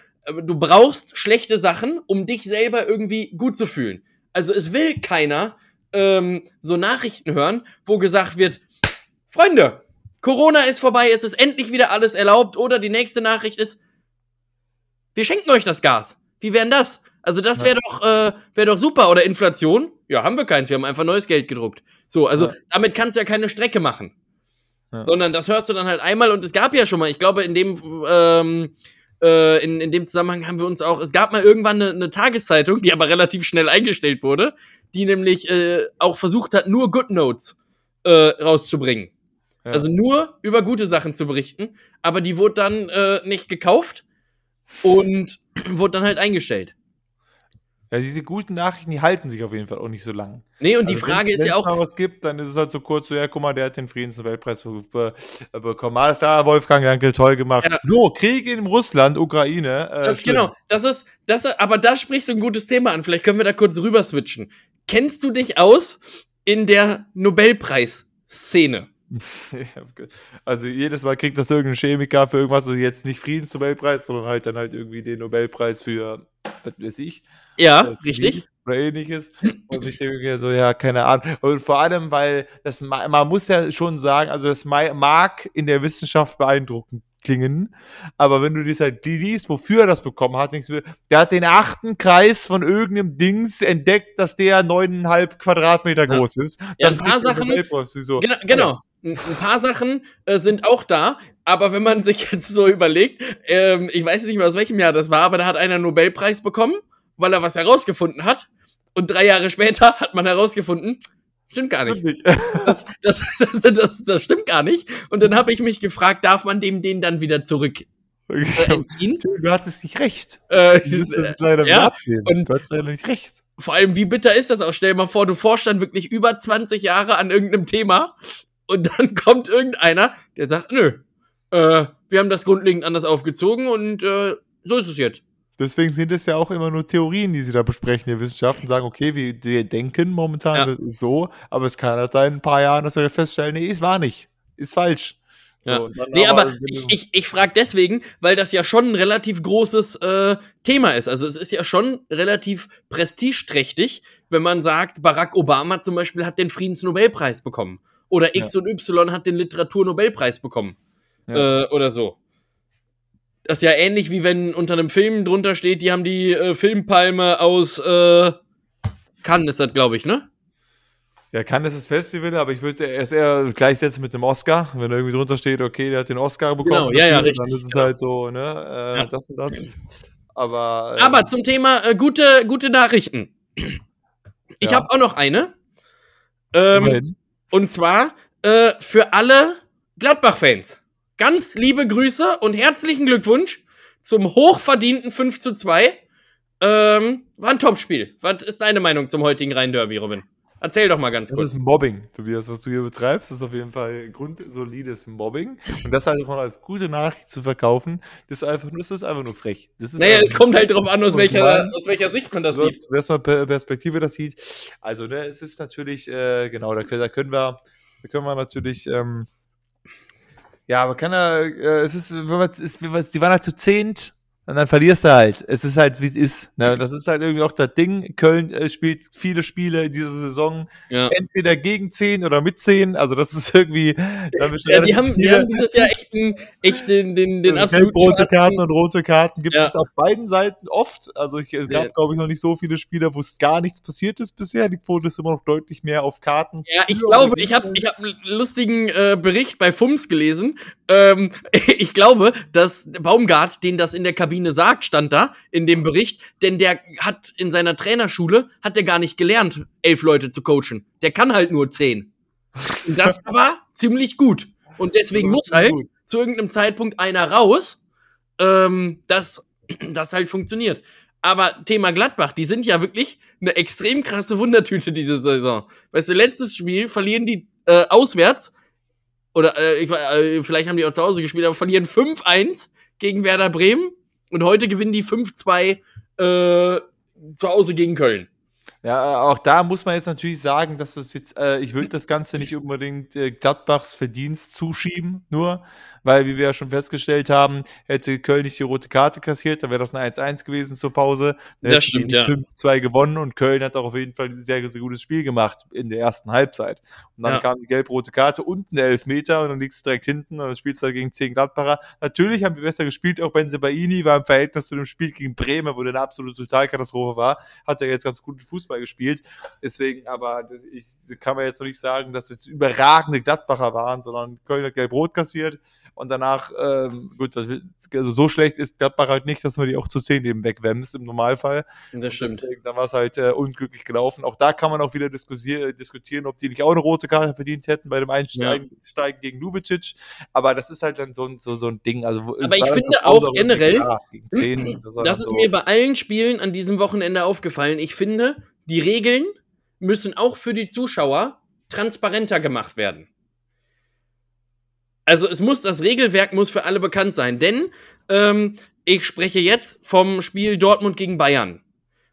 Du brauchst schlechte Sachen, um dich selber irgendwie gut zu fühlen. Also es will keiner ähm, so Nachrichten hören, wo gesagt wird, Freunde, Corona ist vorbei, es ist endlich wieder alles erlaubt. Oder die nächste Nachricht ist, wir schenken euch das Gas. Wie wären das? Also das wäre doch, äh, wär doch super. Oder Inflation? Ja, haben wir keins. Wir haben einfach neues Geld gedruckt. So, also ja. damit kannst du ja keine Strecke machen. Sondern das hörst du dann halt einmal und es gab ja schon mal, ich glaube, in dem, ähm, äh, in, in dem Zusammenhang haben wir uns auch, es gab mal irgendwann eine, eine Tageszeitung, die aber relativ schnell eingestellt wurde, die nämlich äh, auch versucht hat, nur Good Notes äh, rauszubringen. Ja. Also nur über gute Sachen zu berichten, aber die wurde dann äh, nicht gekauft und <clears throat> wurde dann halt eingestellt.
Ja, diese guten Nachrichten, die halten sich auf jeden Fall auch nicht so lang.
Nee, und also die Frage ist ja auch.
Wenn es mal was gibt, dann ist es halt so kurz so, ja, guck mal, der hat den Friedensnobelpreis für, äh, bekommen. Alles klar, Wolfgang Danke, toll gemacht. Ja. So, Krieg in Russland, Ukraine.
Äh, das, genau, das ist, das, aber da sprichst du ein gutes Thema an. Vielleicht können wir da kurz rüber switchen. Kennst du dich aus in der Nobelpreis-Szene? <laughs>
Also jedes Mal kriegt das irgendein Chemiker für irgendwas, also jetzt nicht Friedensnobelpreis, sondern halt dann halt irgendwie den Nobelpreis für, was weiß ich,
ja, äh, richtig.
Oder ähnliches. <clears throat> Und ich denke mir so, ja, keine Ahnung. Und vor allem, weil das, man muss ja schon sagen, also das mag in der Wissenschaft beeindruckend klingen, aber wenn du dies halt liest, wofür er das bekommen hat, denkst du, der hat den achten Kreis von irgendeinem Dings entdeckt, dass der neuneinhalb Quadratmeter ja. groß ist.
Ja, ein paar Sachen, so. genau, genau. Ein paar Sachen äh, sind auch da, aber wenn man sich jetzt so überlegt, ähm, ich weiß nicht mehr aus welchem Jahr das war, aber da hat einer einen Nobelpreis bekommen weil er was herausgefunden hat. Und drei Jahre später hat man herausgefunden, stimmt gar nicht. <laughs> Das, das, das, das, stimmt gar nicht. Und dann habe ich mich gefragt, darf man dem den dann wieder zurück
äh, entziehen? Du hattest nicht recht. Äh, du
hattest leider nicht recht. Vor allem, wie bitter ist das auch? Stell dir mal vor, du forschst dann wirklich über 20 Jahre an irgendeinem Thema Und dann kommt irgendeiner, der sagt, nö, äh, wir haben das grundlegend anders aufgezogen und äh, so ist es jetzt.
Deswegen sind es ja auch immer nur Theorien, die sie da besprechen, die Wissenschaften sagen, okay, wir, denken momentan ja. so, aber es kann halt sein, in ein paar Jahren, dass wir feststellen, nee, es war nicht, ist falsch.
So, ja. Nee, aber, aber ich, ich, ich frage deswegen, weil das ja schon ein relativ großes äh, Thema ist. Also es ist ja schon relativ prestigeträchtig, wenn man sagt, Barack Obama zum Beispiel hat den Friedensnobelpreis bekommen. Oder X ja. und Y hat den Literaturnobelpreis bekommen. Ja. Äh, oder so. Das ist ja ähnlich wie wenn unter einem Film drunter steht, die haben die äh, Filmpalme aus äh, Cannes, ist das, glaube ich, ne?
Ja, Cannes ist das Festival, aber ich würde es eher gleichsetzen mit dem Oscar. Wenn da irgendwie drunter steht, okay, der hat den Oscar bekommen.
Genau, ja, ja, richtig.
Dann ist es genau. halt so, ne, äh, ja. das und das. Aber,
äh, aber zum Thema äh, gute, gute Nachrichten. Ich ja. habe auch noch eine. Ähm, und zwar äh, für alle Gladbach-Fans. Ganz liebe Grüße und herzlichen Glückwunsch zum hochverdienten 5 zu 2. Ähm, war ein Topspiel. Was ist deine Meinung zum heutigen Rhein-Derby, Robin? Erzähl doch mal ganz
das
kurz.
Das ist Mobbing, Tobias, was du hier betreibst. Das ist auf jeden Fall grundsolides Mobbing. Und das halt auch als gute Nachricht zu verkaufen, das ist einfach nur, das ist einfach nur frech. Das ist
naja, es kommt halt darauf an, aus welcher, aus welcher Sicht man das sieht.
Erstmal Perspektive das sieht. Also, ne, es ist natürlich, äh, genau, da, da, können wir, da können wir natürlich, ähm, ja, aber kann er, äh, es ist, ist, die waren halt zu zehnt und dann verlierst du halt. Es ist halt, wie es ist. Ne? Das ist halt irgendwie auch das Ding. Köln äh, spielt viele Spiele in dieser Saison. Ja. Entweder gegen 10 oder mit 10. Also das ist irgendwie.
Ja, die, haben, die haben dieses Jahr echt, ein, echt den, den, den
also absoluten rote Karten und rote Karten gibt ja. es auf beiden Seiten oft. Also ich, es gab, ja. glaube ich, noch nicht so viele Spieler, wo es gar nichts passiert ist bisher. Die Quote ist immer noch deutlich mehr auf Karten.
Ja, ich glaube, ich habe ich hab einen lustigen äh, Bericht bei FUMS gelesen. Ähm, <laughs> ich glaube, dass Baumgart, den das in der Kabine Kabine sagt, stand da in dem Bericht, denn der hat in seiner Trainerschule, hat der gar nicht gelernt, elf Leute zu coachen. Der kann halt nur zehn. Und das <laughs> aber ziemlich gut. Und deswegen muss halt gut. zu irgendeinem Zeitpunkt einer raus, ähm, dass <clears throat> das halt funktioniert. Aber Thema Gladbach, die sind ja wirklich eine extrem krasse Wundertüte diese Saison. Weißt du, letztes Spiel verlieren die äh, auswärts oder äh, ich, äh, vielleicht haben die auch zu Hause gespielt, aber verlieren 5-1 gegen Werder Bremen und heute gewinnen die 5-2 äh, zu Hause gegen Köln.
Ja, auch da muss man jetzt natürlich sagen, dass das jetzt, äh, ich würde das Ganze nicht unbedingt äh, Gladbachs Verdienst zuschieben, nur, weil, wie wir ja schon festgestellt haben, hätte Köln nicht die rote Karte kassiert, dann wäre das ein 1-1 gewesen zur Pause.
Dann das stimmt, ja.
5-2 gewonnen und Köln hat auch auf jeden Fall ein sehr, sehr gutes Spiel gemacht in der ersten Halbzeit. Und dann ja. kam die gelb-rote Karte und ein Elfmeter und dann liegst du direkt hinten und dann spielst du gegen 10 Gladbacher. Natürlich haben wir besser gespielt, auch Benzebaini war im Verhältnis zu dem Spiel gegen Bremen, wo der eine absolute Totalkatastrophe war, hat er jetzt ganz guten Fußball gespielt. Deswegen, aber ich kann man jetzt noch nicht sagen, dass es überragende Gladbacher waren, sondern Köln hat gelb-rot kassiert und danach, ähm, gut, also so schlecht ist Gladbach halt nicht, dass man die auch zu 10 eben wegwämst im Normalfall.
Das stimmt.
Deswegen, dann war es halt äh, unglücklich gelaufen. Auch da kann man auch wieder diskutieren, ob die nicht auch eine rote Karte verdient hätten bei dem Einsteigen ja. gegen Lubicic. Aber das ist halt dann so, so, so ein Ding. Also,
Aber ich finde auch generell, ja, 10, <clears throat> das, das ist so. mir bei allen Spielen an diesem Wochenende aufgefallen. Ich finde, die Regeln müssen auch für die Zuschauer transparenter gemacht werden. Also es muss, das Regelwerk muss für alle bekannt sein, denn ähm, ich spreche jetzt vom Spiel Dortmund gegen Bayern.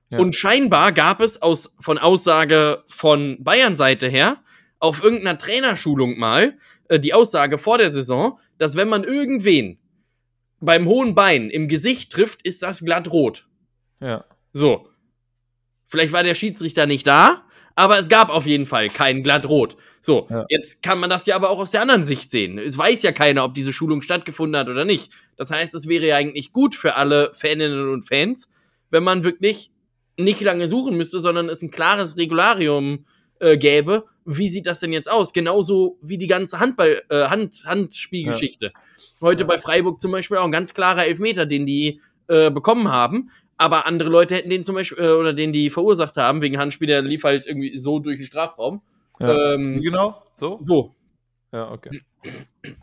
Ja. Und scheinbar gab es aus, von Aussage von Bayern-Seite her auf irgendeiner Trainerschulung mal äh, die Aussage vor der Saison, dass wenn man irgendwen beim hohen Bein im Gesicht trifft, ist das glatt rot.
Ja.
So. Vielleicht war der Schiedsrichter nicht da, aber es gab auf jeden Fall kein glatt rot. So, ja. jetzt kann man das ja aber auch aus der anderen Sicht sehen. Es weiß ja keiner, ob diese Schulung stattgefunden hat oder nicht. Das heißt, es wäre ja eigentlich gut für alle Faninnen und Fans, wenn man wirklich nicht lange suchen müsste, sondern es ein klares Regularium äh, gäbe. Wie sieht das denn jetzt aus? Genauso wie die ganze Handball, äh, Hand, Handspielgeschichte. Ja. Heute ja. bei Freiburg zum Beispiel auch ein ganz klarer Elfmeter, den die äh, bekommen haben. Aber andere Leute hätten den zum Beispiel, äh, oder den die verursacht haben, wegen Handspiel, der lief halt irgendwie so durch den Strafraum.
Ja. Ähm, genau? So?
So.
Ja, okay.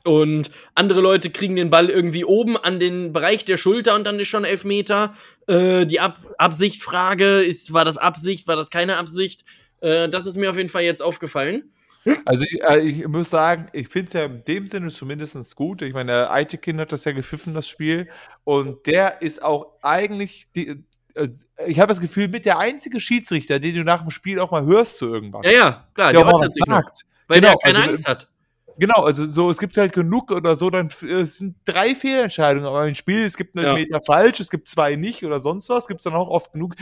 Und andere Leute kriegen den Ball irgendwie oben an den Bereich der Schulter und dann ist schon elf Meter. Äh, die Ab Absichtfrage ist, war das Absicht, war das keine Absicht? Äh, das ist mir auf jeden Fall jetzt aufgefallen.
Also ich, äh, ich muss sagen, ich finde es ja in dem Sinne zumindest gut. Ich meine, der Aitekin hat das ja gepfiffen, das Spiel. Und der ist auch eigentlich, die, äh, ich habe das Gefühl, mit der einzige Schiedsrichter, den du nach dem Spiel auch mal hörst zu irgendwas.
Ja, ja, klar,
der, der auch was sagt.
Weil genau, der keine also, Angst hat.
Genau, also so, es gibt halt genug oder so, dann es sind drei Fehlentscheidungen aber im Spiel. Es gibt einen ja. Meter falsch, es gibt zwei nicht oder sonst was, gibt es dann auch oft genug.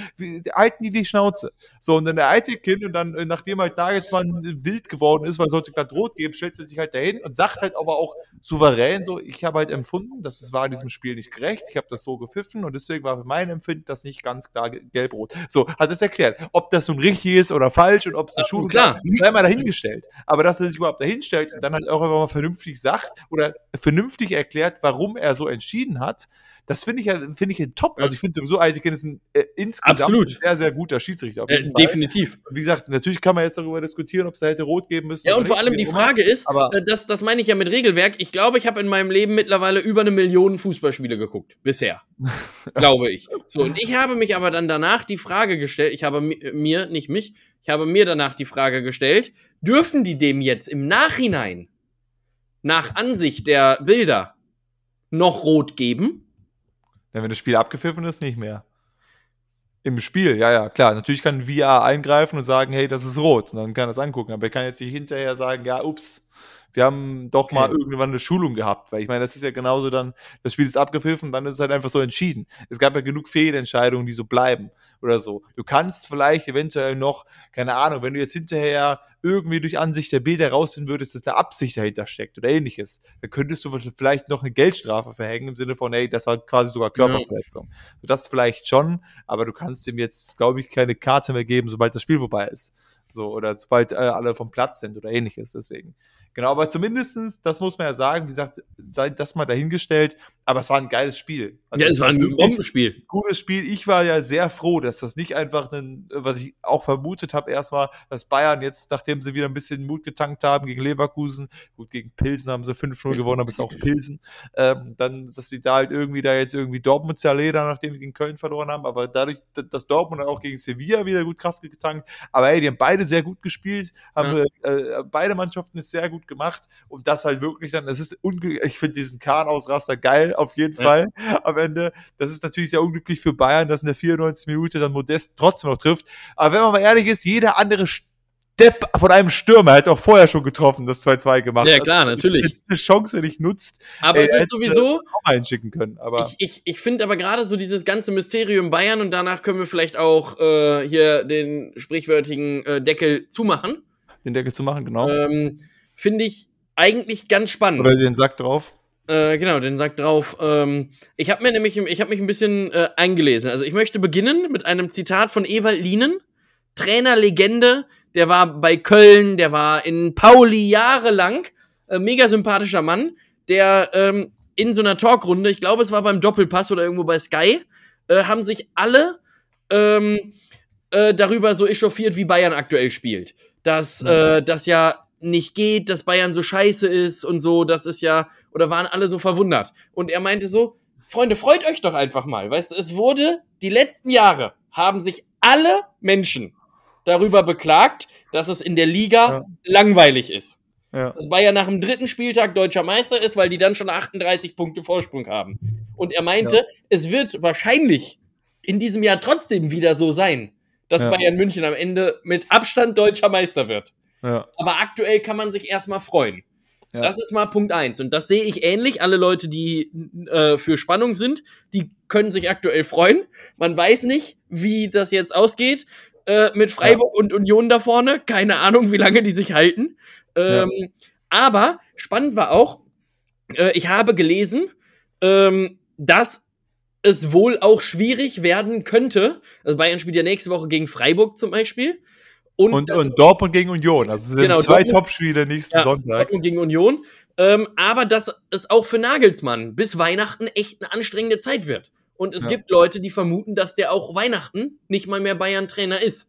Halten die die Schnauze. So, und dann der alte Kind und dann, nachdem halt da jetzt mal wild geworden ist, weil sollte gerade rot geben, stellt er sich halt dahin und sagt halt aber auch souverän so, ich habe halt empfunden, dass es war in diesem Spiel nicht gerecht, ich habe das so gepfiffen und deswegen war für mein Empfinden das nicht ganz klar gelb-rot. So, hat es erklärt. Ob das nun richtig ist oder falsch und ob es eine ja, Schule
klar.
sei mal dahingestellt. Aber dass er sich überhaupt dahinstellt und dann halt auch einfach mal vernünftig sagt oder vernünftig erklärt, warum er so entschieden hat, das finde ich ja finde ich top. Also ich finde sowieso Eitekin ist ein äh, insgesamt
Absolut.
sehr, sehr guter Schiedsrichter.
Äh, definitiv.
Wie gesagt, natürlich kann man jetzt darüber diskutieren, ob es da hätte rot geben müssen.
Ja, und vor allem die Frage ist, aber äh, das, das meine ich ja mit Regelwerk. Ich glaube, ich habe in meinem Leben mittlerweile über eine Million Fußballspiele geguckt. Bisher. <laughs> glaube ich. So, und ich habe mich aber dann danach die Frage gestellt, ich habe mir, nicht mich, ich habe mir danach die Frage gestellt, dürfen die dem jetzt im Nachhinein nach Ansicht der Bilder noch rot geben?
Ja, wenn das Spiel abgepfiffen ist, nicht mehr. Im Spiel, ja, ja, klar. Natürlich kann VR eingreifen und sagen, hey, das ist rot. Und dann kann er es angucken. Aber er kann jetzt nicht hinterher sagen, ja, ups, wir haben doch okay. mal irgendwann eine Schulung gehabt, weil ich meine, das ist ja genauso dann, das Spiel ist abgepfiffen, dann ist es halt einfach so entschieden. Es gab ja genug Fehlentscheidungen, die so bleiben oder so. Du kannst vielleicht eventuell noch, keine Ahnung, wenn du jetzt hinterher irgendwie durch Ansicht der Bilder rausfinden würdest, dass eine Absicht dahinter steckt oder ähnliches, dann könntest du vielleicht noch eine Geldstrafe verhängen im Sinne von, hey, das war quasi sogar Körperverletzung. Ja. das vielleicht schon, aber du kannst ihm jetzt, glaube ich, keine Karte mehr geben, sobald das Spiel vorbei ist. So, oder sobald äh, alle vom Platz sind oder ähnliches. Deswegen. Genau, aber zumindestens, das muss man ja sagen, wie gesagt, sei das mal dahingestellt, aber es war ein geiles Spiel.
Also ja, es war ein Bombenspiel.
Gutes Spiel. Ich war ja sehr froh, dass das nicht einfach ein, was ich auch vermutet habe, erstmal, dass Bayern jetzt, nachdem sie wieder ein bisschen Mut getankt haben gegen Leverkusen, gut, gegen Pilsen haben sie 5-0 gewonnen, aber es ist auch Pilsen, ähm, dann, dass sie da halt irgendwie da jetzt irgendwie Dortmund zerledern, nachdem sie gegen Köln verloren haben, aber dadurch, dass Dortmund auch gegen Sevilla wieder gut Kraft getankt, aber ey, die haben beide sehr gut gespielt, haben ja. äh, beide Mannschaften ist sehr gut gemacht und das halt wirklich dann, es ist unglücklich, ich finde diesen Kahn-Ausraster geil, auf jeden ja. Fall am Ende. Das ist natürlich sehr unglücklich für Bayern, dass in der 94 Minute dann Modest trotzdem noch trifft. Aber wenn man mal ehrlich ist, jeder andere Depp von einem Stürmer hat auch vorher schon getroffen, das 2-2 gemacht.
Ja, klar, natürlich.
Eine Chance nicht nutzt.
Aber es ist sowieso.
Auch einschicken können. Aber
ich ich, ich finde aber gerade so dieses ganze Mysterium Bayern und danach können wir vielleicht auch äh, hier den sprichwörtlichen äh, Deckel zumachen.
Den Deckel zumachen, genau.
Ähm, finde ich eigentlich ganz spannend.
Oder den Sack drauf.
Äh, genau, den Sack drauf. Ähm, ich habe mir nämlich, ich habe mich ein bisschen äh, eingelesen. Also ich möchte beginnen mit einem Zitat von Ewald Lienen, Trainerlegende. Der war bei Köln, der war in Pauli jahrelang. Äh, mega sympathischer Mann, der ähm, in so einer Talkrunde, ich glaube, es war beim Doppelpass oder irgendwo bei Sky, äh, haben sich alle ähm, äh, darüber so echauffiert, wie Bayern aktuell spielt. Dass äh, das ja nicht geht, dass Bayern so scheiße ist und so, das ist ja, oder waren alle so verwundert. Und er meinte so, Freunde, freut euch doch einfach mal. Weißt du, es wurde, die letzten Jahre haben sich alle Menschen darüber beklagt, dass es in der Liga ja. langweilig ist. Ja. Dass Bayern nach dem dritten Spieltag deutscher Meister ist, weil die dann schon 38 Punkte Vorsprung haben. Und er meinte, ja. es wird wahrscheinlich in diesem Jahr trotzdem wieder so sein, dass Bayern München am Ende mit Abstand deutscher Meister wird. Ja. Aber aktuell kann man sich erstmal freuen. Ja. Das ist mal Punkt eins Und das sehe ich ähnlich. Alle Leute, die äh, für Spannung sind, die können sich aktuell freuen. Man weiß nicht, wie das jetzt ausgeht äh, mit Freiburg ja. und Union da vorne. Keine Ahnung, wie lange die sich halten. Ähm, ja. Aber spannend war auch, äh, ich habe gelesen, ähm, dass es wohl auch schwierig werden könnte. Also Bayern spielt ja nächste Woche gegen Freiburg zum Beispiel.
Und, und, und Dortmund gegen Union. Also es sind genau, zwei Topspiele nächsten ja, Sonntag.
Dortmund gegen Union. Ähm, aber dass es auch für Nagelsmann bis Weihnachten echt eine anstrengende Zeit wird. Und es ja. gibt Leute, die vermuten, dass der auch Weihnachten nicht mal mehr Bayern-Trainer ist.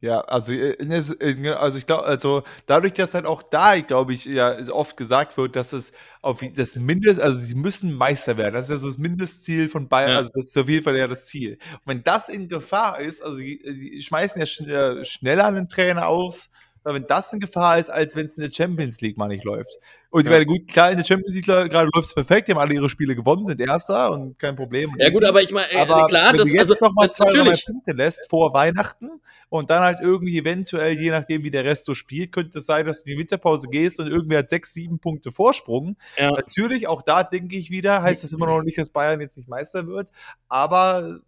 Ja, also, äh, äh, also ich glaube, also dadurch, dass halt auch da, glaube ich, ja oft gesagt wird, dass es auf das Mindest, also sie müssen Meister werden. Das ist ja so das Mindestziel von Bayern, ja. also das ist auf jeden Fall ja das Ziel. Und wenn das in Gefahr ist, also die, die schmeißen ja schn äh, schneller einen Trainer aus, wenn das eine Gefahr ist, als wenn es in der Champions League mal nicht läuft. Und ich ja. meine, gut, klar, in der Champions League gerade läuft es perfekt, die haben alle ihre Spiele gewonnen, sind Erster und kein Problem.
Ja, gut, aber ich meine, äh, klar,
wenn das, du jetzt also, noch mal zwei, drei Punkte lässt vor Weihnachten und dann halt irgendwie eventuell, je nachdem, wie der Rest so spielt, könnte es sein, dass du in die Winterpause gehst und irgendwie hat sechs, sieben Punkte Vorsprung. Ja. Natürlich, auch da denke ich wieder, heißt das immer noch nicht, dass Bayern jetzt nicht Meister wird, aber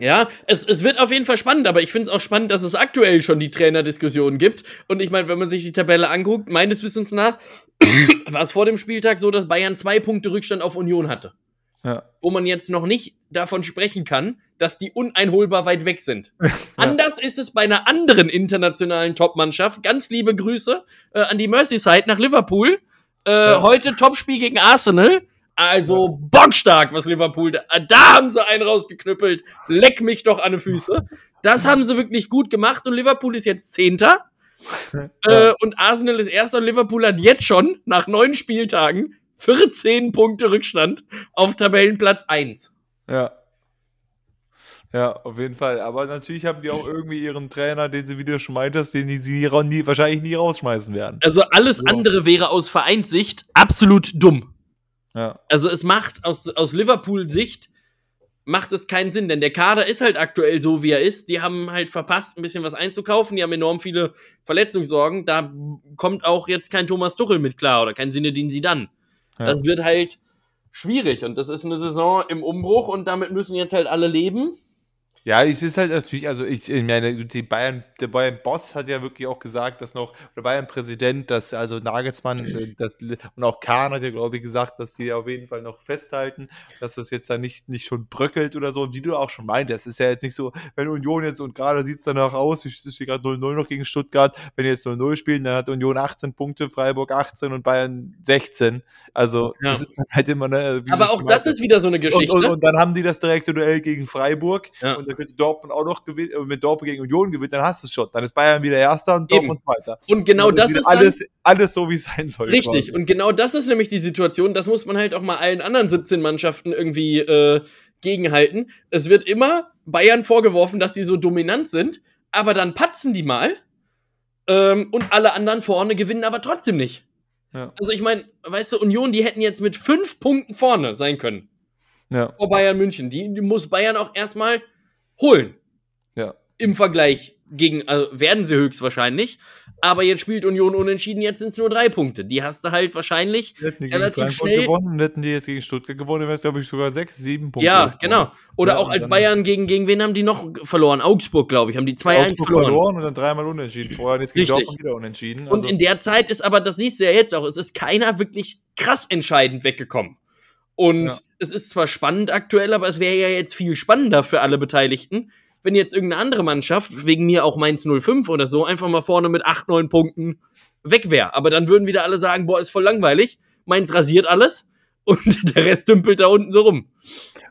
ja, es, es wird auf jeden Fall spannend, aber ich finde es auch spannend, dass es aktuell schon die Trainerdiskussionen gibt. Und ich meine, wenn man sich die Tabelle anguckt, meines Wissens nach <clears throat> war es vor dem Spieltag so, dass Bayern zwei Punkte Rückstand auf Union hatte. Ja. Wo man jetzt noch nicht davon sprechen kann, dass die uneinholbar weit weg sind. <laughs> ja. Anders ist es bei einer anderen internationalen Topmannschaft. Ganz liebe Grüße äh, an die Merseyside nach Liverpool. Äh, ja. Heute Topspiel gegen Arsenal. Also bockstark, was Liverpool da, da haben sie einen rausgeknüppelt. Leck mich doch an die Füße. Das haben sie wirklich gut gemacht und Liverpool ist jetzt Zehnter. Ja. Äh, und Arsenal ist erster und Liverpool hat jetzt schon nach neun Spieltagen 14 Punkte Rückstand auf Tabellenplatz 1.
Ja. Ja, auf jeden Fall. Aber natürlich haben die auch irgendwie ihren Trainer, den sie wieder schon meintest, den sie nie, wahrscheinlich nie rausschmeißen werden.
Also alles andere wäre aus Vereinssicht absolut dumm. Ja. Also es macht aus, aus Liverpool-Sicht macht es keinen Sinn, denn der Kader ist halt aktuell so, wie er ist. Die haben halt verpasst, ein bisschen was einzukaufen. Die haben enorm viele Verletzungssorgen. Da kommt auch jetzt kein Thomas Tuchel mit klar oder kein Sinne, den sie dann. Ja. Das wird halt schwierig und das ist eine Saison im Umbruch und damit müssen jetzt halt alle leben.
Ja, es ist halt natürlich, also ich, ich meine, die Bayern, der Bayern-Boss hat ja wirklich auch gesagt, dass noch, der Bayern-Präsident, dass also Nagelsmann äh, das, und auch Kahn hat ja, glaube ich, gesagt, dass sie auf jeden Fall noch festhalten, dass das jetzt dann nicht, nicht schon bröckelt oder so. Und wie du auch schon meintest, ist ja jetzt nicht so, wenn Union jetzt, und gerade sieht es danach aus, es steht gerade 0-0 noch gegen Stuttgart, wenn die jetzt 0-0 spielen, dann hat Union 18 Punkte, Freiburg 18 und Bayern 16. Also, ja. das ist halt immer,
ne, Aber auch das ist wieder so eine Geschichte.
Und, und, und, dann haben die das direkte Duell gegen Freiburg. Ja. Und dann könnte Dortmund auch noch gewinnen, äh, mit Dortmund gegen Union gewinnt, dann hast du es schon. Dann ist Bayern wieder Erster und Dortmund weiter.
Und genau und das ist
alles, alles so, wie es sein soll.
Richtig. Quasi. Und genau das ist nämlich die Situation. Das muss man halt auch mal allen anderen 17 Mannschaften irgendwie äh, gegenhalten. Es wird immer Bayern vorgeworfen, dass sie so dominant sind, aber dann patzen die mal ähm, und alle anderen vorne gewinnen aber trotzdem nicht. Ja. Also ich meine, weißt du, Union, die hätten jetzt mit fünf Punkten vorne sein können. Ja. Vor Bayern München. Die, die muss Bayern auch erstmal holen. Ja. Im Vergleich gegen, also werden sie höchstwahrscheinlich. Aber jetzt spielt Union unentschieden, jetzt sind es nur drei Punkte. Die hast du halt wahrscheinlich relativ schnell.
Gewonnen, hätten die jetzt gegen Stuttgart gewonnen, wäre es, glaube ich, sogar sechs, sieben Punkte.
Ja, genau. Oder ja, auch als Bayern gegen, gegen wen haben die noch verloren? Augsburg, glaube ich, haben die 2-1 verloren. verloren.
und dann dreimal unentschieden. Vorher jetzt gegen Dortmund wieder unentschieden.
Also und in der Zeit ist aber, das siehst du ja jetzt auch, es ist keiner wirklich krass entscheidend weggekommen. Und ja. Es ist zwar spannend aktuell, aber es wäre ja jetzt viel spannender für alle Beteiligten, wenn jetzt irgendeine andere Mannschaft, wegen mir auch Mainz 05 oder so, einfach mal vorne mit 8, 9 Punkten weg wäre. Aber dann würden wieder alle sagen, boah, ist voll langweilig. Mainz rasiert alles <laughs> und der Rest dümpelt da unten so rum.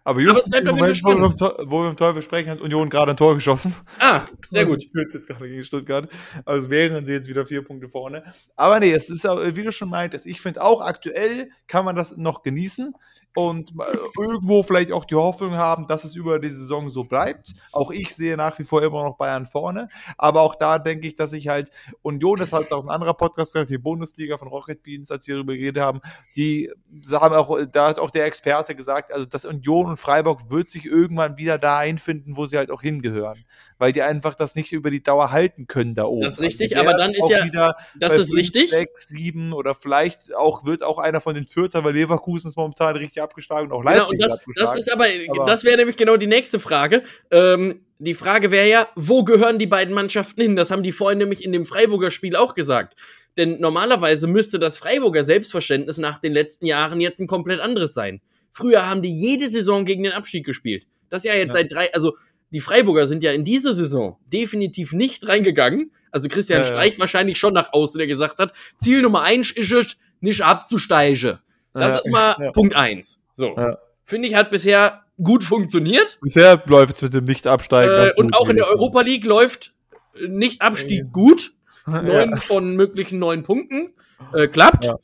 Aber just Aber im Moment, wo wir, wo wir, im Teufel sprechen, hat Union gerade ein Tor geschossen.
Ah, sehr <laughs> gut.
Führt jetzt gerade gegen Stuttgart. Also wären sie jetzt wieder vier Punkte vorne. Aber nee, es ist, wie du schon meintest, ich finde auch aktuell kann man das noch genießen und äh, irgendwo vielleicht auch die Hoffnung haben, dass es über die Saison so bleibt. Auch ich sehe nach wie vor immer noch Bayern vorne, aber auch da denke ich, dass ich halt Union, das hat auch ein anderer Podcast gesagt, die Bundesliga von Rocket Beans, als sie darüber geredet haben, die haben auch, da hat auch der Experte gesagt, also das Union und Freiburg wird sich irgendwann wieder da einfinden, wo sie halt auch hingehören, weil die einfach das nicht über die Dauer halten können da oben.
Das ist richtig, also aber dann ist ja, das ist 5, richtig.
6, 7 oder vielleicht auch wird auch einer von den Vierter, weil Leverkusen ist momentan richtig abgeschlagen und auch Leipzig genau, und
das, das ist aber, aber das wäre nämlich genau die nächste Frage. Ähm, die Frage wäre ja, wo gehören die beiden Mannschaften hin? Das haben die vorhin nämlich in dem Freiburger Spiel auch gesagt. Denn normalerweise müsste das Freiburger Selbstverständnis nach den letzten Jahren jetzt ein komplett anderes sein. Früher haben die jede Saison gegen den Abstieg gespielt. Das ist ja jetzt ja. seit drei, also die Freiburger sind ja in diese Saison definitiv nicht reingegangen. Also Christian ja, Streich ja. wahrscheinlich schon nach außen, der gesagt hat, Ziel Nummer eins ist es, nicht abzusteigen. Das ist mal Punkt eins. So. Ja. Finde ich, hat bisher gut funktioniert.
Bisher läuft es mit dem Nicht-Absteigen.
Äh, und auch in der Europa League läuft Nicht-Abstieg ja. gut. <laughs> Neun von möglichen neun Punkten. Äh, klappt. Ja.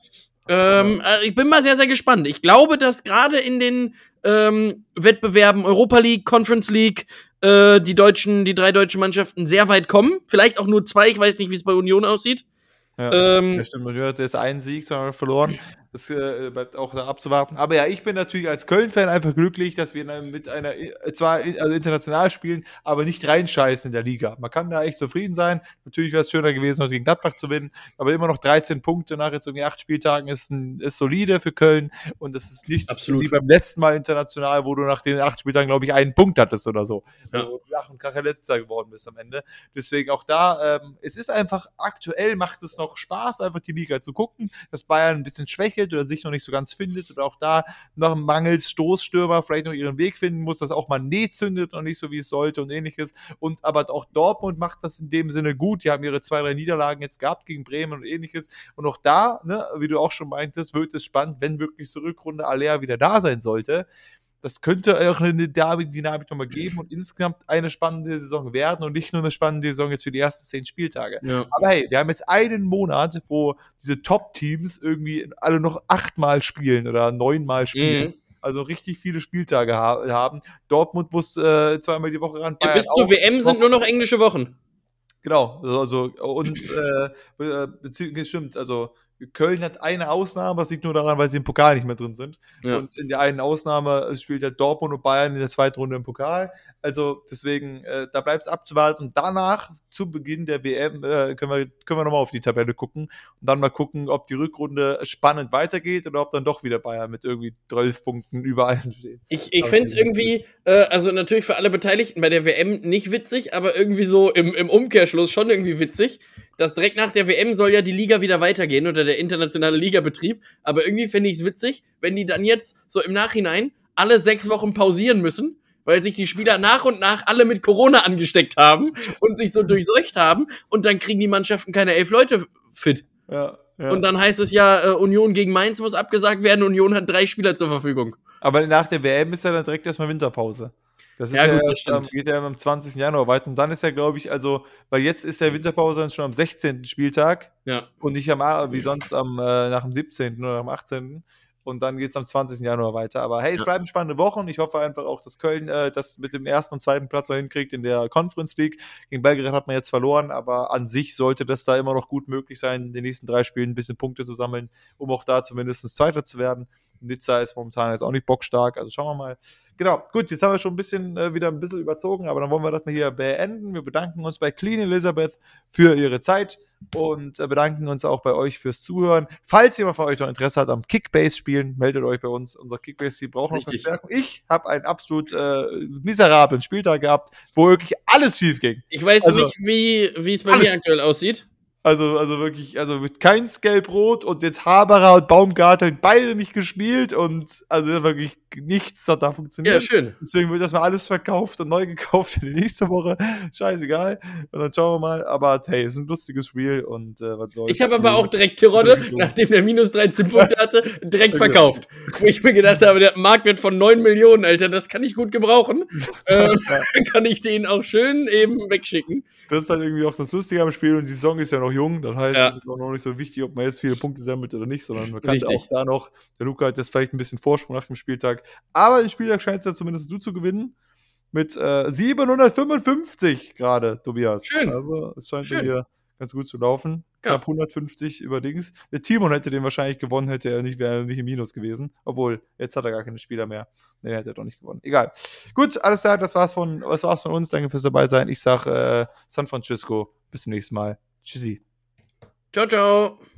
Ähm, äh, ich bin mal sehr, sehr gespannt. Ich glaube, dass gerade in den ähm, Wettbewerben Europa League, Conference League, äh, die deutschen, die drei deutschen Mannschaften sehr weit kommen. Vielleicht auch nur zwei, ich weiß nicht, wie es bei Union aussieht.
Ja, ähm, ja stimmt. Union hat jetzt einen Sieg, sondern verloren. Das äh, bleibt auch da abzuwarten. Aber ja, ich bin natürlich als Köln-Fan einfach glücklich, dass wir mit einer, äh, zwar also international spielen, aber nicht reinscheißen in der Liga. Man kann da echt zufrieden sein. Natürlich wäre es schöner gewesen, heute gegen Gladbach zu gewinnen, aber immer noch 13 Punkte nach jetzt irgendwie acht Spieltagen ist, ein, ist solide für Köln und das ist nichts Absolut. wie beim letzten Mal international, wo du nach den acht Spieltagen, glaube ich, einen Punkt hattest oder so. Ja. Wo du Lach und Kracher letzter geworden bist am Ende. Deswegen auch da, ähm, es ist einfach, aktuell macht es noch Spaß, einfach die Liga zu gucken, dass Bayern ein bisschen schwächelt oder sich noch nicht so ganz findet oder auch da noch mangels Stoßstürmer vielleicht noch ihren Weg finden muss, dass auch mal nee zündet und nicht so wie es sollte und ähnliches. Und aber auch Dortmund macht das in dem Sinne gut. Die haben ihre zwei, drei Niederlagen jetzt gehabt gegen Bremen und ähnliches. Und auch da, ne, wie du auch schon meintest, wird es spannend, wenn wirklich zur Rückrunde Alea wieder da sein sollte das könnte auch eine Dynamik nochmal geben und insgesamt eine spannende Saison werden und nicht nur eine spannende Saison jetzt für die ersten zehn Spieltage. Ja. Aber hey, wir haben jetzt einen Monat, wo diese Top-Teams irgendwie alle noch achtmal spielen oder neunmal spielen. Mhm. Also richtig viele Spieltage ha haben. Dortmund muss äh, zweimal die Woche ran.
Ja, bis zur WM sind nur noch englische Wochen.
Genau, also und äh, beziehungsweise stimmt, also Köln hat eine Ausnahme, das liegt nur daran, weil sie im Pokal nicht mehr drin sind. Ja. Und in der einen Ausnahme spielt ja Dortmund und Bayern in der zweiten Runde im Pokal. Also deswegen, äh, da bleibt es abzuwarten. Danach, zu Beginn der WM, äh, können wir, können wir nochmal auf die Tabelle gucken und dann mal gucken, ob die Rückrunde spannend weitergeht oder ob dann doch wieder Bayern mit irgendwie 12 Punkten überall steht.
Ich, ich fände es irgendwie, äh, also natürlich für alle Beteiligten bei der WM nicht witzig, aber irgendwie so im, im Umkehrschluss schon irgendwie witzig dass direkt nach der WM soll ja die Liga wieder weitergehen oder der internationale Ligabetrieb. Aber irgendwie finde ich es witzig, wenn die dann jetzt so im Nachhinein alle sechs Wochen pausieren müssen, weil sich die Spieler nach und nach alle mit Corona angesteckt haben und sich so durchseucht haben und dann kriegen die Mannschaften keine elf Leute fit. Ja, ja. Und dann heißt es ja, äh, Union gegen Mainz muss abgesagt werden, Union hat drei Spieler zur Verfügung.
Aber nach der WM ist ja dann direkt erstmal Winterpause. Das ist ja, ja gut, erst, das geht ja am 20. Januar weiter. Und dann ist ja, glaube ich, also, weil jetzt ist ja Winterpause dann schon am 16. Spieltag. Ja. Und nicht am, wie sonst am, äh, nach dem 17. oder am 18 und dann geht es am 20. Januar weiter. Aber hey, es ja. bleiben spannende Wochen. Ich hoffe einfach auch, dass Köln äh, das mit dem ersten und zweiten Platz noch hinkriegt in der Conference League. Gegen Belgrad hat man jetzt verloren, aber an sich sollte das da immer noch gut möglich sein, in den nächsten drei Spielen ein bisschen Punkte zu sammeln, um auch da zumindest Zweiter zu werden. Nizza ist momentan jetzt auch nicht bockstark, also schauen wir mal. Genau, gut, jetzt haben wir schon ein bisschen äh, wieder ein bisschen überzogen, aber dann wollen wir das mal hier beenden. Wir bedanken uns bei Clean Elizabeth für ihre Zeit und äh, bedanken uns auch bei euch fürs Zuhören. Falls jemand von euch noch Interesse hat am Kickbase-Spielen, meldet euch bei uns. Unser Kickbase-Team braucht noch. Verstärkung. Ich habe einen absolut äh, miserablen Spieltag gehabt, wo wirklich alles schief ging.
Ich weiß also, nicht, wie es bei alles. mir aktuell aussieht.
Also, also wirklich, also mit kein Gelb-Rot und jetzt Haberer und Baumgartel beide nicht gespielt und also wirklich nichts hat da funktioniert. Ja, schön. Deswegen wird das mal alles verkauft und neu gekauft für die nächste Woche. <laughs> Scheißegal. Und dann schauen wir mal. Aber hey, es ist ein lustiges Spiel und äh, was soll's.
Ich habe aber auch direkt Tirode, nachdem der minus 13 Punkte hatte, direkt <laughs> verkauft. Wo ich mir gedacht habe, der Marktwert von 9 Millionen, Alter, das kann ich gut gebrauchen. <laughs> äh, kann ich den auch schön eben wegschicken
das ist dann irgendwie auch das Lustige am Spiel und die Saison ist ja noch jung, das heißt, ja. es ist auch noch nicht so wichtig, ob man jetzt viele Punkte sammelt oder nicht, sondern man kann auch da noch, der Luca hat jetzt vielleicht ein bisschen Vorsprung nach dem Spieltag, aber den Spieltag scheint es ja zumindest du zu gewinnen mit äh, 755 gerade, Tobias. Schön. Also es scheint Schön. hier ganz gut zu laufen. Knapp 150 über Dings. Der Timon hätte den wahrscheinlich gewonnen, hätte er nicht, wäre er nicht im Minus gewesen. Obwohl, jetzt hat er gar keine Spieler mehr. Nee, hätte er doch nicht gewonnen. Egal. Gut, alles klar, das war's von, das war's von uns. Danke fürs dabei sein. Ich sag äh, San Francisco. Bis zum nächsten Mal. Tschüssi.
Ciao, ciao.